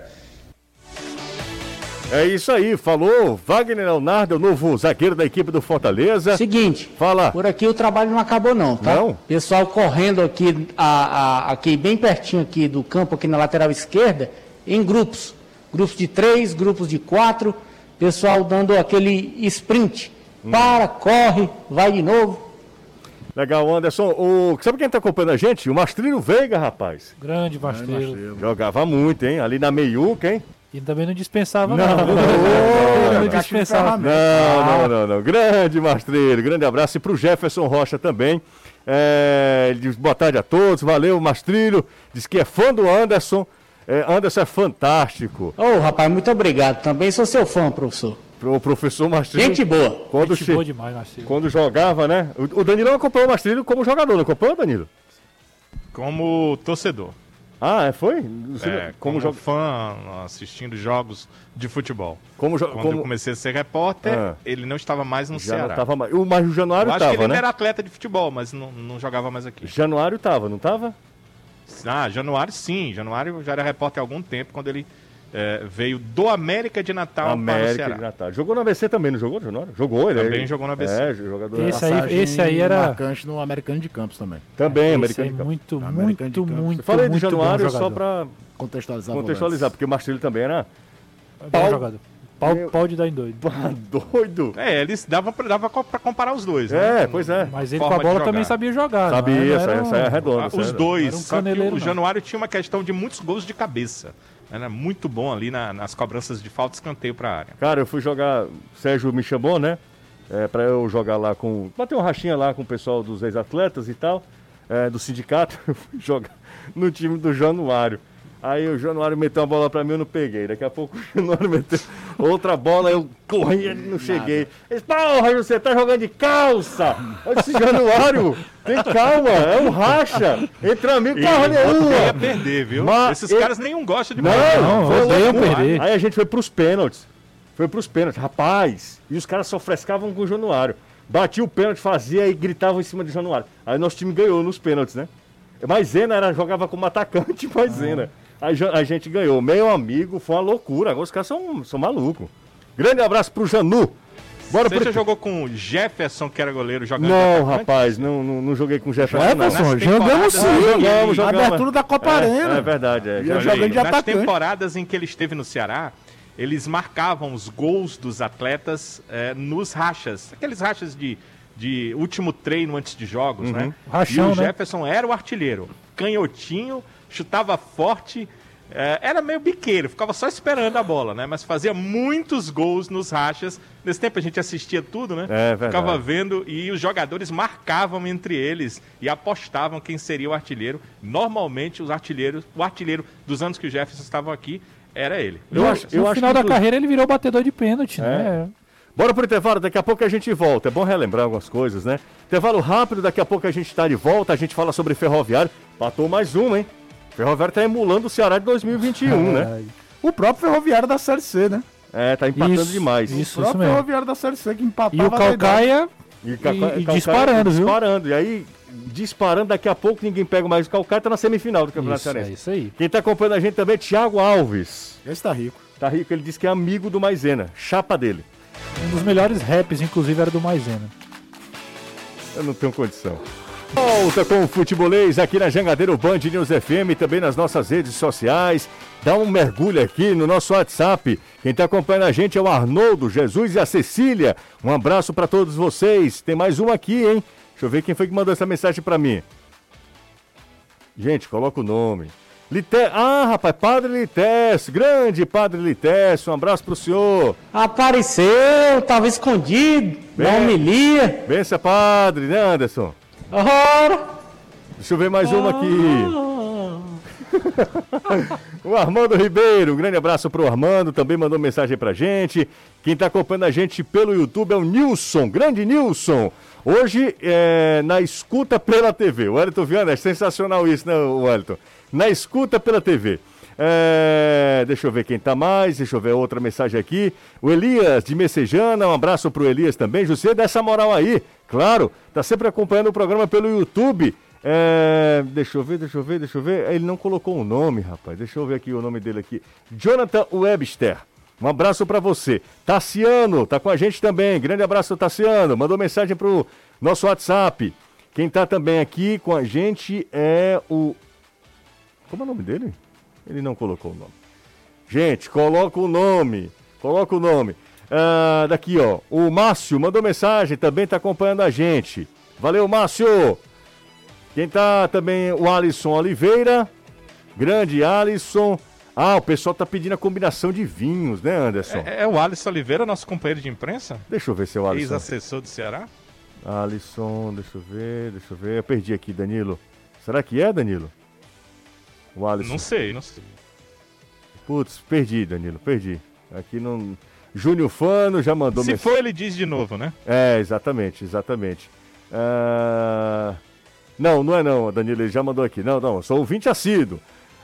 É isso aí, falou Wagner Leonardo, o novo zagueiro da equipe do Fortaleza. Seguinte, Fala. por aqui o trabalho não acabou não, tá? Não? Pessoal correndo aqui, a, a- aqui bem pertinho aqui do campo, aqui na lateral esquerda, em grupos. Grupos de três, grupos de quatro. Pessoal dando aquele sprint. Hum. Para, corre, vai de novo. Legal, Anderson. O... Sabe quem tá acompanhando a gente? O Mastrilho Veiga, rapaz. Grande Mastreiro. Jogava muito, hein? Ali na meiuca, hein? E também não dispensava, Não, não. não, não, não não, dispensava. Não, não, não, não. Grande Mastreiro, grande abraço. E pro Jefferson Rocha também. É, ele diz boa tarde a todos, valeu, Mastrilho. Diz que é fã do Anderson. É, Anderson é fantástico. Ô, rapaz, muito obrigado. Também sou seu fã, professor. O professor Mastrilho. Gente boa. Quando, Gente che- boa demais, Mastrilho. quando jogava, né? O, o Danilão acompanhou o Mastrilho como jogador, não acompanhou, Danilo? Como torcedor. Ah, é, foi? Você- É, como como jo- fã, assistindo jogos de futebol. Como jo- Quando como- eu comecei a ser repórter, Ah. ele não estava mais no Já não Ceará. tava mais. O, mas o Januário eu acho tava, que ele né? era atleta de futebol, mas não, não jogava mais aqui. Januário tava, não tava? Ah, Januário sim. Januário já era repórter há algum tempo, quando ele é, veio do América de Natal para o América Ceará. de Natal. Jogou no ABC também, não jogou, Januário? Jogou, ele Também é- jogou no ABC. É, jogador. Esse aí- esse aí era- marcante no Americano de Campos também. Também, Esse Americano de Campos. muito, muito, Campos. muito, Eu falei de muito Januário só para Contextualizar. contextualizar, porque o Marcelo também era Pau- jogador. Pau, Meu- pau de dar em doido. (laughs) doido. É, eles dava co- pra comparar os dois, né? É, pois é. Mas ele com Forma a de bola também sabia jogar. Sabia, era- essa, não essa é era um- redonda. Ah, essa os é- dois. Um só que o não. Januário tinha uma questão de muitos gols de cabeça. Era muito bom ali na- nas cobranças de falta escanteio pra área. Cara, eu fui jogar. Sérgio me chamou, né? É, pra eu jogar lá com. Bater uma rachinha lá com o pessoal dos ex-atletas e tal, é, do sindicato. (laughs) Eu fui jogar no time do Januário. Aí o Januário meteu uma bola pra mim, eu não peguei. Daqui a pouco o (laughs) Januário meteu outra bola, eu corri, não cheguei. Ele disse, porra, você tá jogando de calça! Eu disse, Januário, tem calma, é um racha. Entre amigo, E porra nenhuma. ia perder, viu? Mas Esses ele- caras nenhum gostam de Não, perder. Não, odeiam loucura. perder. Aí a gente foi pros pênaltis. Foi pros pênaltis, rapaz. E os caras só frescavam com o Januário. Batia o pênalti, fazia e gritavam em cima do Januário. Aí nosso time ganhou nos pênaltis, né? Maisena era, jogava como atacante, (laughs) Maisena. Aí ja- a gente ganhou. Meu amigo, foi uma loucura. Agora os caras são, são malucos. Grande abraço pro Janu. Bora Você pro... já jogou com o Jefferson, que era goleiro, jogando Não, atacante? rapaz, não, não, não joguei com o Jefferson. não. Jefferson, jogamos sim. né, Jogamos, jogamos. Abertura da Copa É, Arena. É verdade, é. Já jogando de nas atacante. temporadas em que ele esteve no Ceará, eles marcavam os gols dos atletas eh, nos rachas. Aqueles rachas de, de último treino antes de jogos, né? Rachão, e o né? Jefferson era o artilheiro. Canhotinho, chutava forte. eh, era meio biqueiro, ficava só esperando a bola, né? Mas fazia muitos gols nos rachas. Nesse tempo a gente assistia tudo, né? É. Ficava vendo e os jogadores marcavam entre eles e apostavam quem seria o artilheiro. Normalmente os artilheiros, o artilheiro dos anos que o Jefferson estavam aqui era ele. Eu acho, eu no acho final que da inclu- carreira ele virou batedor de pênalti, É. né? Bora pro intervalo, daqui a pouco a gente volta. É bom relembrar algumas coisas, né? Intervalo rápido, daqui a pouco a gente tá de volta, a gente fala sobre Ferroviário. Patou mais um, hein? Ferroviário tá emulando o Ceará de 2021, né? O próprio Ferroviário da Série C, né? É, tá empatando Isso, demais. isso. o próprio mesmo. Ferroviário da Série C que empatava. E o. Calcaia E, Ca- E- e Calcaia disparando, viu? Disparando. E aí, disparando, daqui a pouco ninguém pega mais o Calcaia, tá na semifinal do Campeonato Isso, é Cearense. isso aí. Quem tá acompanhando a gente também é Thiago Alves. Esse tá rico. Tá rico, ele disse que é amigo do Maisena, chapa dele. Um dos melhores raps, inclusive, era do Maisena. Eu não tenho condição. Volta com o Futebolês aqui na Jangadeiro Band News FM, também nas nossas redes sociais. Dá um mergulho aqui no nosso WhatsApp. Quem está acompanhando a gente é o Arnoldo, Jesus e a Cecília. Um abraço para todos vocês. Tem mais um aqui, hein? Deixa eu ver quem foi que mandou essa mensagem para mim. Gente, coloca o nome. Lite... Ah, rapaz, Padre Lites, grande Padre Lites, um abraço pro senhor. Apareceu, tava escondido, Bem- homilia. Bença, Padre, né, Anderson? Ora! Deixa eu ver mais uma aqui. (laughs) o Armando Ribeiro, um grande abraço pro Armando, também mandou mensagem pra gente. Quem tá acompanhando a gente pelo YouTube é o Nilson, grande Nilson. Hoje é na escuta pela TV. O Wellington Viana, é sensacional isso, né, Wellington? Na escuta pela TV. É, deixa eu ver quem tá mais, deixa eu ver outra mensagem aqui. O Elias de Messejana, um abraço pro Elias também. José, dá essa moral aí, claro, tá sempre acompanhando o programa pelo YouTube. É, deixa eu ver, deixa eu ver, deixa eu ver. Ele não colocou o nome, rapaz. Deixa eu ver aqui o nome dele aqui. Jonathan Webster. Um abraço pra você. Tassiano, tá com a gente também. Grande abraço, Tassiano. Mandou mensagem pro nosso WhatsApp. Quem tá também aqui com a gente é o. Como é o nome dele? Ele não colocou o nome. Gente, coloca o nome. Coloca o nome. Ah, daqui, ó. O Márcio mandou mensagem, também tá acompanhando a gente. Valeu, Márcio! Quem tá também, o Alisson Oliveira. Grande Alisson. Ah, o pessoal tá pedindo a combinação de vinhos, né, Anderson? É, é o Alisson Oliveira, nosso companheiro de imprensa? Deixa eu ver se é o Alisson. Ex-assessor do Ceará? Alisson, deixa eu ver, deixa eu ver. Eu perdi aqui, Danilo. Será que é, Danilo? O Alisson. Não sei, não sei. Putz, perdi, Danilo, perdi. Aqui não. Júnior Fano já mandou Se mens- for, ele diz de novo, né? É, exatamente, exatamente. Ah, Não, não é não, Danilo, ele já mandou aqui. Não, não, sou ouvinte assíduo.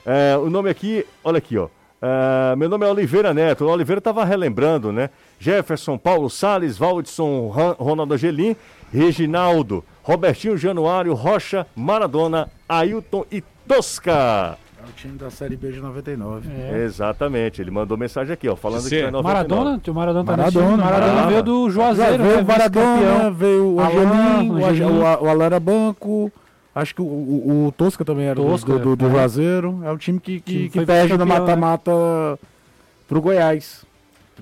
É, o nome aqui, olha aqui, ó. Ah, meu nome é Oliveira Neto. O Oliveira estava relembrando, né? Jefferson, Paulo Salles, Valdson, Ran- Ronaldo Angelim, Reginaldo, Robertinho Januário, Rocha, Maradona, Ailton e Tosca. É o time da Série B de 99. É. Exatamente, ele mandou mensagem aqui, ó, falando Você- que em 99. Maradona, o Maradona tá nesse Maradona, time. Maradona Maradona. veio do Juazeiro, veio né, o Maradona, veio o Angelim, o, Angelim. o, o Alan era banco. Acho que o, o, o Tosca também era do- Tosca, do, do, do é. Juazeiro. É o time que, que, Que que perde no né? mata-mata pro Goiás.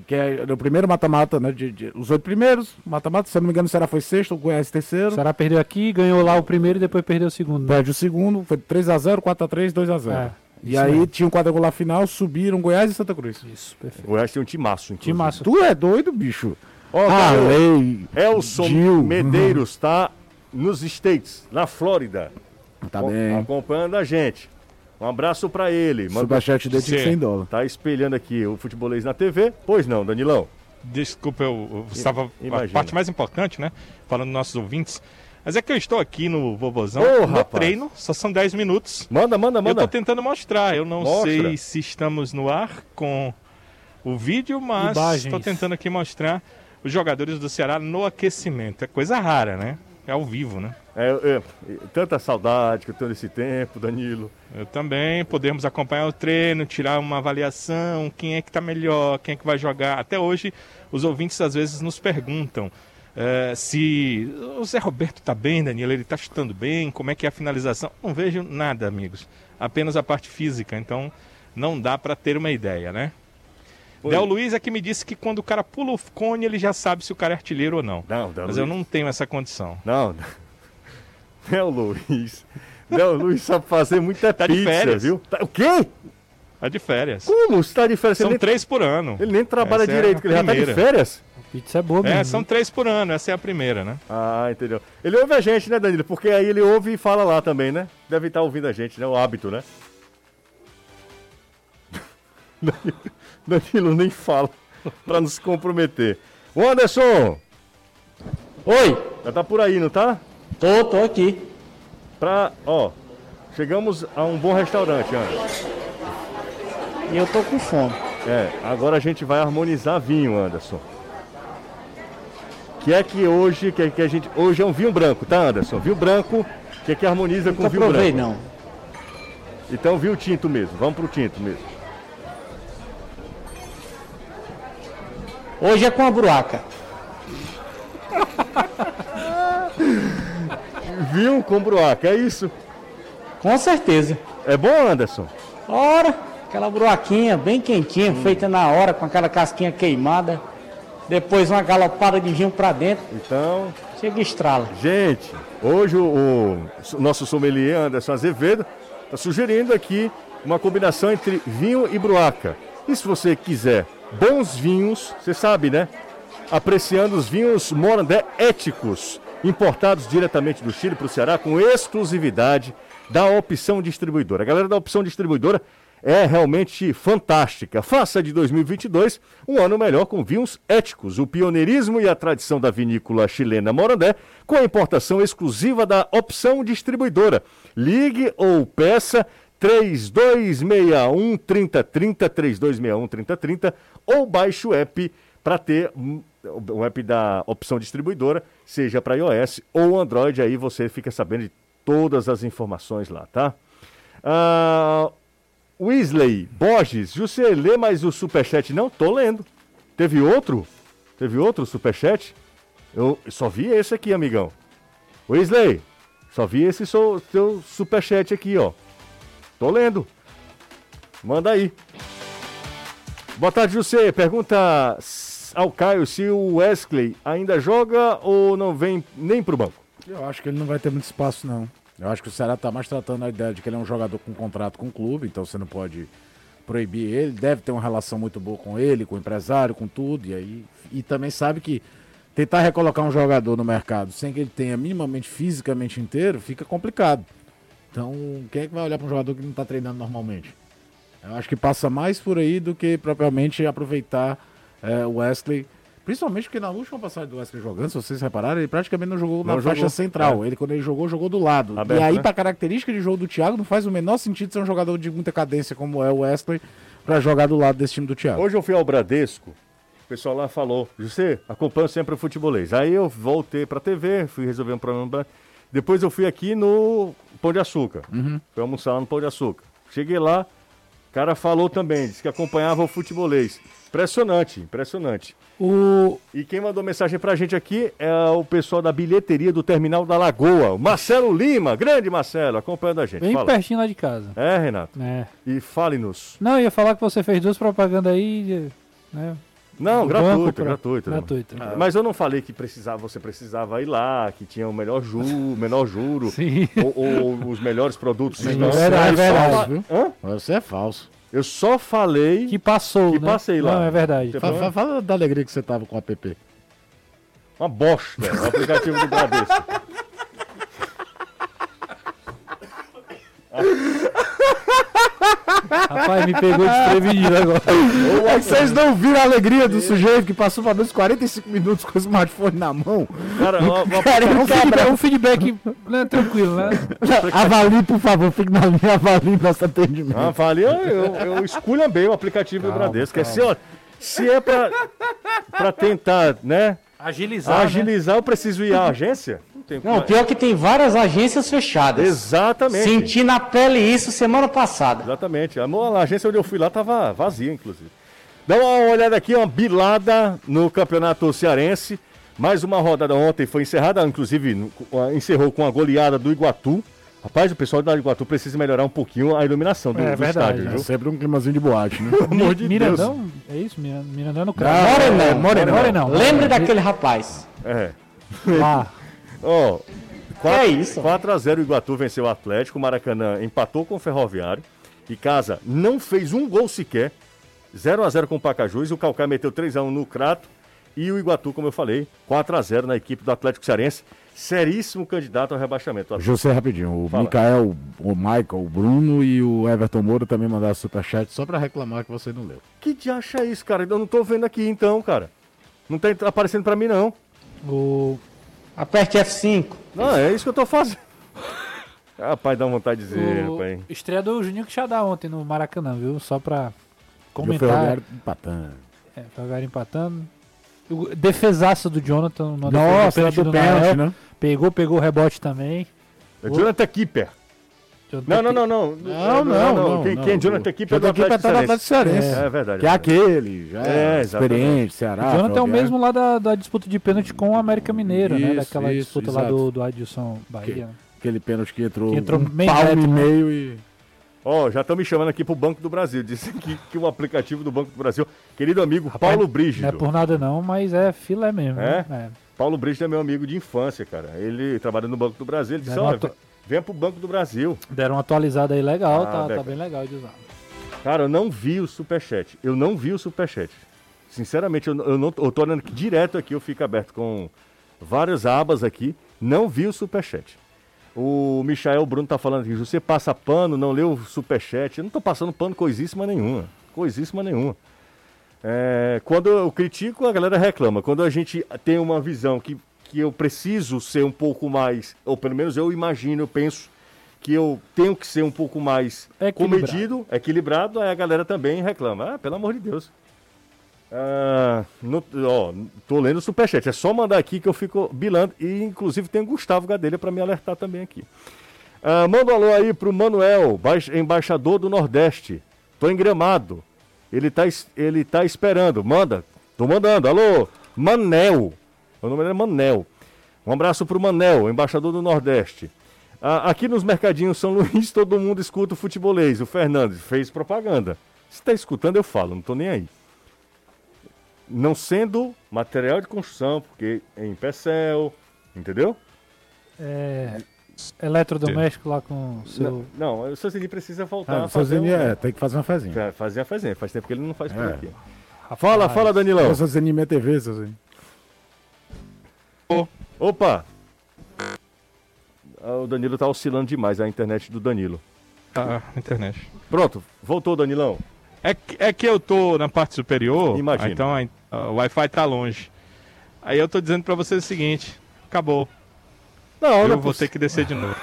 Que é o primeiro mata-mata, né? De, de- os oito primeiros, mata-mata, se eu não me engano, o Ceará foi sexto, o Goiás O terceiro. Ceará perdeu aqui, ganhou lá o primeiro e depois perdeu o segundo. Perde o segundo, foi 3x0, 4x3, 2x0. É, e aí mesmo. tinha um quadrangular final, subiram Goiás e Santa Cruz. Isso, perfeito. O Goiás tem um timaço, inclusive. Timaço. Tu é doido, bicho? Ó, Ah, cara, lei. Elson Gil. Medeiros tá nos States, na Flórida, Tá bem. acompanhando a gente. Um abraço pra ele. Manda- Superchat dele Sim. 100 dólares. Tá espelhando aqui o futebolês na TV? Pois não, Danilão. Desculpa, eu, eu estava. A imagina. parte mais importante, né? Falando dos nossos ouvintes. Mas é que eu estou aqui no Vovozão. Ô, no rapaz. treino, só são 10 minutos. Manda, manda, Eu manda. tô tentando mostrar. Eu não Mostra. sei se estamos no ar com o vídeo, mas estou tentando aqui mostrar os jogadores do Ceará no aquecimento. É coisa rara, né? É ao vivo, né? É, é, tanta saudade que eu tenho desse tempo, Danilo. Eu também podemos acompanhar o treino, tirar uma avaliação, quem é que tá melhor, quem é que vai jogar. Até hoje, os ouvintes às vezes nos perguntam eh, se o Zé Roberto tá bem, Danilo, ele tá chutando bem, como é que é a finalização. Não vejo nada, amigos. Apenas a parte física, então não dá para ter uma ideia, né? Foi. Del Luiz é que me disse que quando o cara pula o cone, ele já sabe se o cara é artilheiro ou não. Não, Del Mas eu Luiz. não tenho essa condição. Não, (laughs) Del Luiz. Del Luiz sabe fazer muita Tá de pizza, férias. viu? Tá- o quê? Tá de férias. Como? Você tá de férias? São nem, três por ano. ele nem trabalha Essa é direito, que ele já tá de férias? Pizza é boa mesmo. É, são três por ano, essa é a primeira, né? Ah, entendeu. Ele ouve a gente, né, Danilo? Porque aí ele ouve e fala lá também, né? Deve estar ouvindo a gente, né? O hábito, né? Danilo nem fala pra não se comprometer. O Anderson, Oi, já tá por aí, não tá? tô, tô aqui. Pra, ó, chegamos a um bom restaurante, Anderson. E eu tô com fome. É, agora a gente vai harmonizar vinho, Anderson. Que é que hoje, que, é que a gente, hoje é um vinho branco, tá, Anderson? Vinho branco, que é que harmoniza com Nunca vinho provei, branco. não. Então vinho tinto mesmo, vamos pro tinto mesmo. Hoje é com a bruaca. Vinho com bruaca, é isso? Com certeza. É bom, Anderson? Ora, aquela bruaquinha bem quentinha, feita na hora, com aquela casquinha queimada. Depois uma galopada de vinho pra dentro. Então, Chega e estrala. gente, hoje o, o nosso sommelier Anderson Azevedo está sugerindo aqui uma combinação entre vinho e bruaca. E se você quiser bons vinhos, você sabe, né? Apreciando os vinhos Morandé éticos, importados diretamente do Chile para o Ceará com exclusividade da Opção Distribuidora. A galera da Opção Distribuidora é realmente fantástica. Faça de 2022 um ano melhor com vinhos éticos, o pioneirismo e a tradição da vinícola chilena Morandé, com a importação exclusiva da Opção Distribuidora. Ligue ou peça 3261 3030 3261 3030 ou baixe o app para ter o app da opção distribuidora, seja para iOS ou Android, aí você fica sabendo de todas as informações lá, tá? Ah, Weasley Borges, você lê mais o superchat? Não, tô lendo. Teve outro? Teve outro superchat? Eu só vi esse aqui, amigão. Weasley, só vi esse seu, seu superchat aqui, ó. Tô lendo. Manda aí. Boa tarde, José. Pergunta ao Caio se o Wesley ainda joga ou não vem nem pro banco. Eu acho que ele não vai ter muito espaço, não. Eu acho que o Ceará tá mais tratando a ideia de que ele é um jogador com contrato com o clube, então você não pode proibir ele. Deve ter uma relação muito boa com ele, com o empresário, com tudo. E aí. E também sabe que tentar recolocar um jogador no mercado sem que ele tenha minimamente fisicamente inteiro fica complicado. Então, quem é que vai olhar para um jogador que não está treinando normalmente? Eu acho que passa mais por aí do que propriamente aproveitar é, o Wesley. Principalmente porque na última passagem do Wesley jogando, se vocês repararem, ele praticamente não jogou Não na jogou, faixa central. é. Ele, quando ele jogou, jogou do lado. Aberto, e aí, né? para característica de jogo do Thiago, não faz o menor sentido ser um jogador de muita cadência como é o Wesley para jogar do lado desse time do Thiago. Hoje eu fui ao Bradesco, o pessoal lá falou, José, acompanho sempre o futebolês. Aí eu voltei pra TV, fui resolver um problema. Depois eu fui aqui no Pão de Açúcar. Uhum. Fui almoçar lá no Pão de Açúcar. Cheguei lá, o cara falou também, disse que acompanhava o futebolês. Impressionante, impressionante. O... E quem mandou mensagem pra gente aqui é o pessoal da bilheteria do Terminal da Lagoa, o Marcelo Lima, grande Marcelo, acompanhando a gente. Bem Fala. pertinho lá de casa. É, Renato? É. E fale-nos. Não, eu ia falar que você fez duas propagandas aí, né? Não, gratuito, pra- gratuito. gratuito. Ah, Mas eu não falei que precisava, você precisava ir lá, que tinha o melhor juro, (laughs) menor juro. Ou, ou os melhores produtos. Sim, Não, é verdade, só? Hã? Você é falso. Eu só falei que passou, que né? passei lá. Não, é verdade. Você Fa- falou? fa- Fala da alegria que você tava com o app. Uma bosta, o aplicativo do Bradesco. (laughs) Rapaz, me pegou desprevenido agora. É que vocês não viram a alegria do sujeito que passou pelo menos 45 minutos com o smartphone na mão. Cara, uma- uma- Cara, Um um feedback, um feedback né, tranquilo, né? (laughs) Avalie, por favor, fique na linha, avalie nosso atendimento. Ah, vale, eu, eu, eu esculhambei o aplicativo do Bradesco. É se, ó, se é pra, pra tentar, né, Agilizar, agilizar, eu preciso ir à agência? Não tem Não, como. pior que tem várias agências fechadas. Exatamente. Senti na pele isso semana passada. Exatamente. A, a agência onde eu fui lá tava vazia, inclusive. Dá uma olhada aqui, uma bilada no Campeonato Cearense. Mais uma rodada ontem foi encerrada, inclusive encerrou com a goleada do Iguatu. Rapaz, o pessoal da Iguatu precisa melhorar um pouquinho a iluminação do, É do verdade, estádio, É viu? sempre um climazinho de boate, né? (laughs) Pelo amor de Deus. Mirandão? É isso? Miran- Mirandão é no Não, cravo. Morenão, É, Morenão. Lembre daquele rapaz. É. Lá. (laughs) Ó, 4, É isso. 4x0 o Iguatu venceu o Atlético, o Maracanã empatou com o Ferroviário. E Casa não fez um gol sequer. 0x0 com o Pacajus. O Calcaia meteu 3x1 no Crato. E o Iguatu, como eu falei, 4x0 na equipe do Atlético Cearense. Seríssimo candidato ao rebaixamento. José, rapidinho. O Fala. Mikael, o Michael, o Bruno e o Everton Moura também mandaram superchat só pra reclamar que você não leu. Que diacho é isso, cara? Eu não tô vendo aqui então, cara. Não tá aparecendo pra mim, não. O... Aperte F5. Não, é isso que eu tô fazendo. (laughs) Rapaz, dá vontade de dizer, o... rapaz. Estreia do Juninho Quixadá ontem no Maracanã, viu? Só pra E o comentar. Ferroviário empatando. É, Ferroviário empatando. O defesaço do Jonathan. no Nossa, do pênalti, né? Pegou, pegou o rebote também. É Jonathan Kipper. Não, não, não, não. Não, não, não. Quem, não. quem é Jonathan é Jonathan Kipper Atlético Cearense. Cearense. É, verdade. Que é é aquele, já É, é, experiente, Ceará. O Jonathan é o mesmo lá da, da disputa de pênalti com o América Mineiro, né? Daquela isso, disputa lá do, do Adilson Bahia. né? Aquele pênalti que entrou, Que entrou um reto, e né? meio e... Ó, já estão me chamando aqui pro Banco do Brasil. (laughs) Dizem que, que o aplicativo do Banco do Brasil, querido amigo Paulo Brígido. Não é por nada não, mas é filé mesmo. É? né? Paulo Brígido é meu amigo de infância, cara. Ele trabalha no Banco do Brasil. Ele disse: uma olha, venha pro Banco do Brasil. Deram uma atualizada aí legal, Ah, tá, tá bem legal de usar. Cara, eu não vi o superchat. Eu não vi o superchat. Sinceramente, eu, eu não eu tô olhando aqui direto aqui, eu fico aberto com várias abas aqui. Não vi o superchat. O Michael Bruno tá falando aqui, você passa pano, não leu o superchat. Eu não tô passando pano coisíssima nenhuma. Coisíssima nenhuma. É, quando eu critico, a galera reclama. Quando a gente tem uma visão que, que eu preciso ser um pouco mais, ou pelo menos eu imagino, eu penso que eu tenho que ser um pouco mais Equilibrado. comedido, equilibrado, aí a galera também reclama. Ah, pelo amor de Deus. Ah, no- ó, tô lendo o superchat. É só mandar aqui que eu fico bilando. E inclusive tem o Gustavo Gadelha para me alertar também aqui. Ah, manda um alô aí pro Manuel, baix- embaixador do Nordeste. Tô em Gramado. Ele tá, ele tá esperando. Manda. Tô mandando. Alô, Manel. O nome dele é Manel. Um abraço pro Manel, embaixador do Nordeste. Ah, aqui nos mercadinhos São Luís, (laughs) todo mundo escuta o futebolês. O Fernandes fez propaganda. Se tá escutando, eu falo, não tô nem aí. Não sendo material de construção, porque é em Pecel, entendeu? É, eletrodoméstico lá com o seu. Não, não o seu Zini precisa voltar Ah, fazer Sozinho um- é, tem que fazer uma fezinha. Fa- Fazer a fazer. Faz tempo que ele não faz por É. aqui. Fala, fala, Danilão. Essa Sozinho é TV, Sozinho. Opa! Ah, O Danilo tá oscilando demais a internet do Danilo. Ah, internet. Pronto, voltou, Danilão. É, que- é que eu tô na parte superior, Imagina. ah, então a ah, o Wi-Fi tá longe. Aí eu tô dizendo pra vocês o seguinte, acabou. Não, eu não vou poss- ter que descer de novo.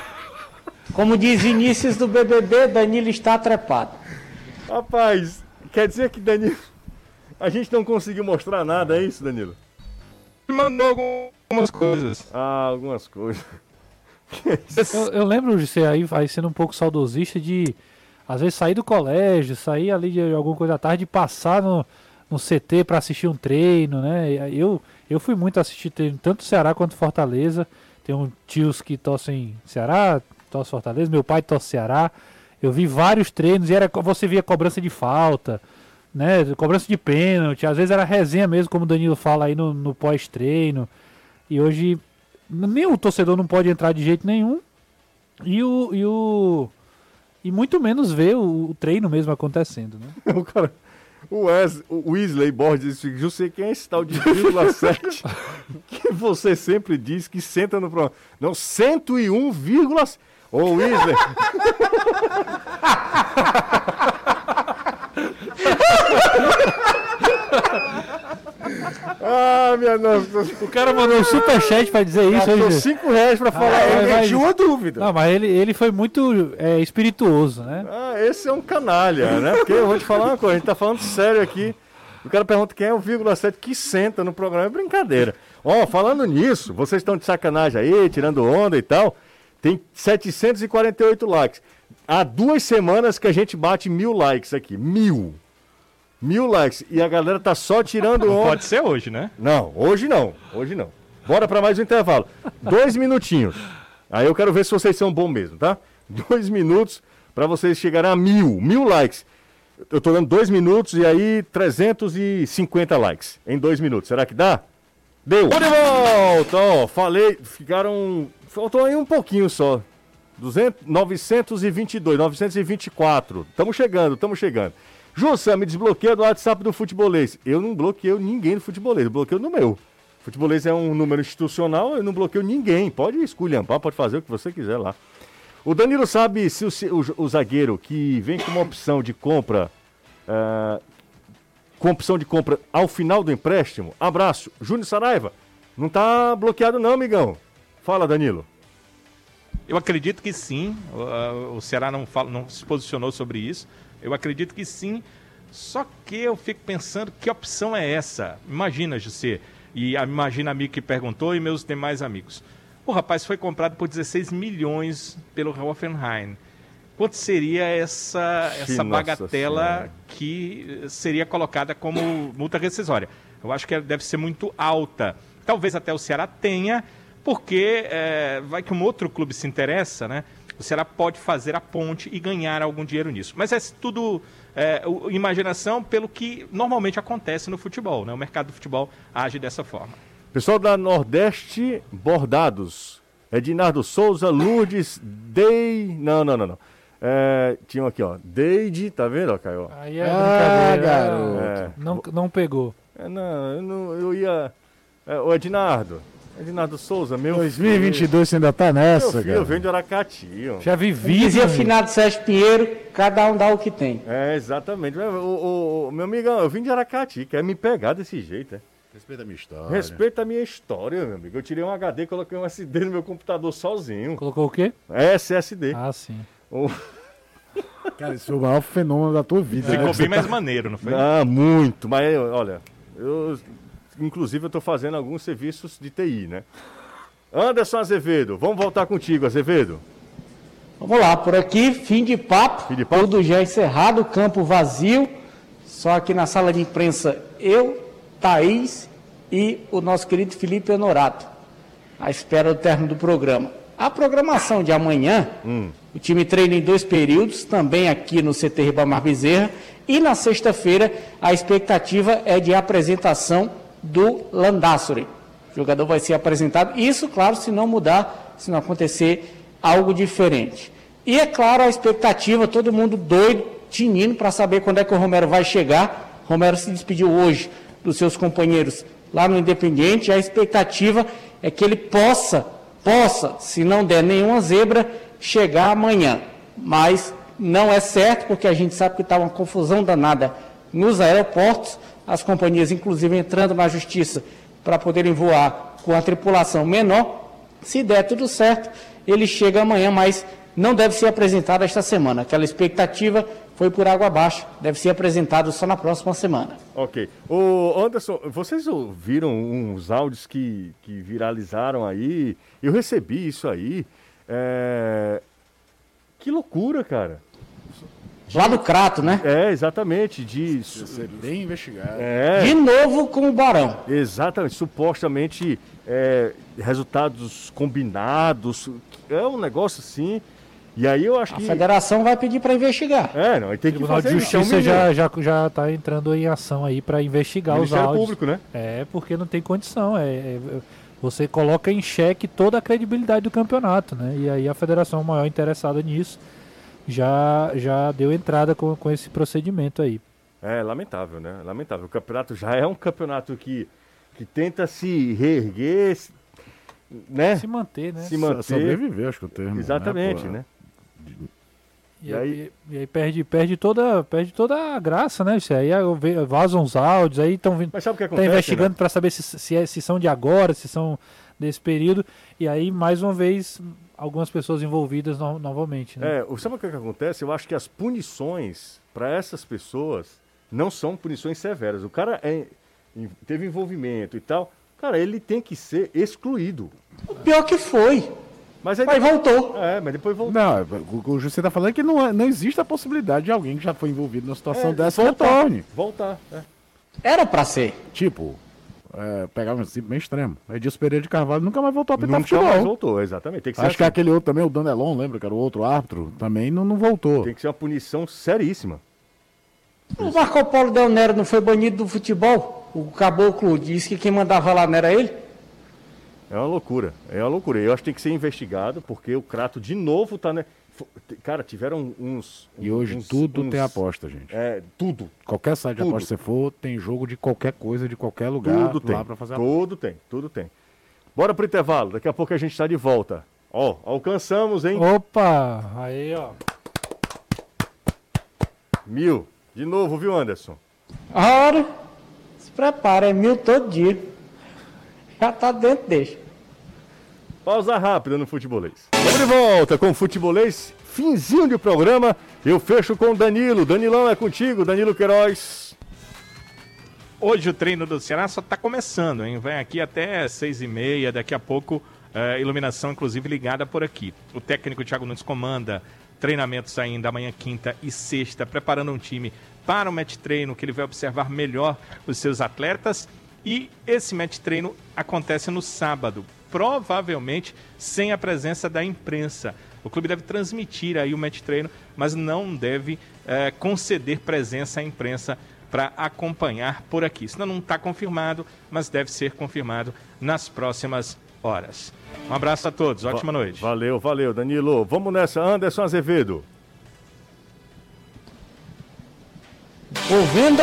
Como diz Vinícius do BBB, Danilo está trepado. Rapaz, quer dizer que Danilo. A gente não conseguiu mostrar nada, é isso, Danilo? Mandou algumas coisas. Ah, algumas coisas. Eu, eu lembro de ser aí, aí sendo um pouco saudosista de às vezes sair do colégio, sair ali de alguma coisa à tarde e passar no, no CT para assistir um treino, né? Eu, eu fui muito assistir treino, tanto Ceará quanto Fortaleza. Tem um tios que torcem Ceará, torce Fortaleza, meu pai torce Ceará. Eu vi vários treinos e era você via cobrança de falta, né? Cobrança de pênalti, às vezes era resenha mesmo, como o Danilo fala aí no, no pós-treino. E hoje nem o torcedor não pode entrar de jeito nenhum. E o, e o e muito menos ver o, o treino mesmo acontecendo, né? (laughs) o cara, o, Wes, o Weasley Borges disse, José, quem é esse tal de 1,7 (laughs) que você sempre diz que senta no programa? Não, 101,7. Ô, Weasley. (laughs) ah, minha nossa. O cara mandou um superchat pra dizer isso. Gastou hoje. 5 reais pra falar. Ah, ele mas- tinha uma dúvida. Não, mas ele, ele foi muito é, espirituoso, né? Ah, esse é um canalha, né? Porque eu vou te falar uma coisa, a gente tá falando sério aqui. O cara pergunta quem é o vírgula 7 que senta no programa, é brincadeira. Ó, falando nisso, vocês estão de sacanagem aí, tirando onda e tal. Tem 748 likes. Há duas semanas que a gente bate mil likes aqui. Mil. Mil likes. E a galera tá só tirando onda. pode ser hoje, né? Não, hoje não. Hoje não. Bora para mais um intervalo. Dois minutinhos. Aí eu quero ver se vocês são bons mesmo, tá? Dois minutos para vocês chegarem a mil. Mil likes. Eu tô dando dois minutos e aí 350 likes em dois minutos. Será que dá? Deu. Tô de volta. Ó, falei, ficaram... Faltou aí um pouquinho só. 200, 922, 924. Estamos chegando, estamos chegando. Jussa, me desbloqueia do WhatsApp do Futebolês. Eu não bloqueio ninguém do Futebolês, eu bloqueio no meu. Futebolês é um número institucional, eu não bloqueio ninguém. Pode esculhambar, pode fazer o que você quiser lá. O Danilo sabe se o, o- o zagueiro que vem com uma opção de compra, ah, com opção de compra ao final do empréstimo, abraço. Júnior Saraiva, não tá bloqueado não, amigão. Fala, Danilo. Eu acredito que sim. O, o Ceará não, fala, não se posicionou sobre isso. Eu acredito que sim. Só que eu fico pensando que opção é essa? Imagina, José. E imagina a amigo que perguntou e meus demais amigos. O rapaz foi comprado por 16 milhões pelo Hoffenheim. Quanto seria essa, essa bagatela Senhora. que eh, seria colocada como multa rescisória? Eu acho que ela deve ser muito alta. Talvez até o Ceará tenha, porque eh, vai que um outro clube se interessa, né? O Ceará pode fazer a ponte e ganhar algum dinheiro nisso. Mas é tudo o- imaginação pelo que normalmente acontece no futebol, né? O mercado do futebol age dessa forma. Pessoal da Nordeste Bordados. Edinardo Souza, Lourdes, Dei. Não, não, não, não. É, tinha um aqui, ó. Deide, tá vendo, ó, Caio? Aí é Ah, brincadeira. garoto. É. Não, não pegou. É, não, eu, não, eu ia. É, ô, Edinardo. Edinardo Souza, meu. 2022 você ainda tá nessa, Meu filho, eu cara. venho de Aracati. ó. Já vi Como dizia vídeo. finado Sérgio Pinheiro, cada um dá o que tem. É, exatamente. O, o- o- meu amigão, eu vim de Aracati, quer me pegar desse jeito, é? Respeita a minha história. Respeita a minha história, meu amigo. Eu tirei um HD, coloquei um SD no meu computador sozinho. Colocou o quê? SSD. Ah, sim. O- (laughs) Cara, esse foi o maior fenômeno da tua vida. né? Ficou Você bem tá- mais maneiro, não foi? Ah, muito. Mas olha, eu inclusive eu tô fazendo alguns serviços de TI, né? Anderson Azevedo, vamos voltar contigo, Azevedo. Vamos lá, por aqui, fim de papo. Fim de papo. Tudo já encerrado, campo vazio. Só aqui na sala de imprensa, eu, Thaís e o nosso querido Felipe Honorato. À espera do término do programa. A programação de amanhã, o time treina em dois períodos, também aqui no CT Ribamar Bezerra. E na sexta-feira, a expectativa é de apresentação do Landassori. O jogador vai ser apresentado. Isso, claro, se não mudar, se não acontecer algo diferente. E é claro, a expectativa, todo mundo doido, tinindo para saber quando é que o Romero vai chegar. Romero se despediu hoje dos seus companheiros lá no Independiente. A expectativa é que ele possa, possa, se não der nenhuma zebra, chegar amanhã. Mas não é certo, porque a gente sabe que está uma confusão danada nos aeroportos, as companhias, inclusive, entrando na justiça para poderem voar com a tripulação menor. Se der tudo certo, ele chega amanhã, mas não deve ser apresentado esta semana. Aquela expectativa foi por água abaixo, deve ser apresentado só na próxima semana. Ok. Ô, Anderson, vocês ouviram uns áudios que, que viralizaram aí? Eu recebi isso aí. É... Que loucura, cara. Lá no Crato, né? É, exatamente, de... Ser bem investigado. É, De novo com o Barão. exatamente, supostamente é, resultados combinados, é um negócio assim, e aí eu acho A que... federação vai pedir para investigar. É, não, aí tem O que de fazer isso, é Justiça já, já, já tá entrando em ação aí para investigar os áudios. Público, né? É, porque não tem condição. É, é- você coloca em xeque toda a credibilidade do campeonato, né? E aí a federação maior interessada nisso já, já deu entrada com, com esse procedimento aí. É lamentável, né? Lamentável. O campeonato já é um campeonato que, que tenta se reerguer, se- né? Se manter, né? Se manter. Sobreviver, acho que é o termo. Exatamente, pô? né? E, E aí, aí- e aí perde, perde, toda, perde toda a graça, né? Isso aí vazam os áudios, aí estão Mas sabe o que tá acontece? investigando né? para saber se, se, é- se são de agora, se são desse período. E aí, mais uma vez, algumas pessoas envolvidas no- novamente. Né? É, o- sabe o que, que acontece? Eu acho que as punições para essas pessoas não são punições severas. O cara é, teve envolvimento e tal, cara, ele tem que ser excluído. O pior que foi. Mas aí Mas voltou. É, mas depois voltou. Não, o que o José está falando é que não, é- não existe a possibilidade de alguém que já foi envolvido numa situação É, dessa voltar. retorne. Voltar. é. Era para ser. Tipo, é, pegar um exemplo bem extremo. Edilson Pereira de Carvalho nunca mais voltou a apitar Nunca futebol. mais voltou, exatamente. Tem que ser, Acho que assim. aquele outro também, o Danelon, lembra que era o outro árbitro, também não, não voltou. tem que ser uma punição seríssima. O Marco Polo Del Nero não foi banido do futebol? O caboclo disse que quem mandava lá não era ele? É uma loucura, é uma loucura. Eu acho que tem que ser investigado, porque o Crato de novo tá, né? Cara, tiveram uns. E hoje uns- tudo uns- tem aposta, gente. É, tudo. Qualquer site de Tudo. aposta que você for, tem jogo de qualquer coisa, de qualquer lugar Tudo tem. pra fazer. Tudo tem, tudo tem. Bora pro intervalo, daqui a pouco a gente tá de volta. Ó, alcançamos, hein? Opa! Aí, ó. Mil. De novo, viu, Anderson? Ora, se prepara, é mil todo dia. Já tá dentro, deixa. Pausa rápida no futebolês. De volta com o futebolês. Finzinho de programa. Eu fecho com o Danilo. Danilão é contigo, Danilo Queiroz. Hoje o treino do Ceará só está começando, hein? Vai aqui até seis e meia, daqui a pouco eh, iluminação inclusive ligada por aqui. O técnico Thiago Nunes comanda treinamentos ainda amanhã, quinta e sexta, preparando um time para o match treino, que ele vai observar melhor os seus atletas. E esse match treino acontece no sábado, provavelmente sem a presença da imprensa. O clube deve transmitir aí o match treino, mas não deve eh, conceder presença à imprensa para acompanhar por aqui. Isso não está confirmado, mas deve ser confirmado nas próximas horas. Um abraço a todos, ótima noite. Valeu, valeu, Danilo. Vamos nessa, Anderson Azevedo. Ouvindo?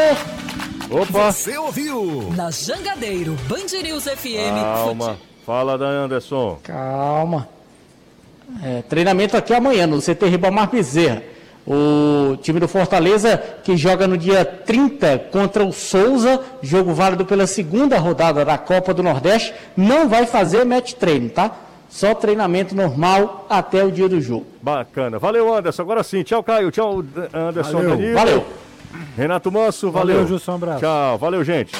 Opa, Você ouviu? Na Jangadeiro, Band News FM. calma. Fala da Anderson. Calma. É, treinamento aqui amanhã no CT Ribamar Bezerra. O time do Fortaleza que joga no dia 30 contra o Souza, jogo válido pela segunda rodada da Copa do Nordeste, não vai fazer match treino, tá? Só treinamento normal até o dia do jogo. Bacana. Valeu, Anderson. Agora sim. Tchau, Caio. Tchau, Dan- Anderson Valeu. Danilo. Valeu. Renato Manso, valeu. Valeu, um abraço. Tchau. Valeu, gente.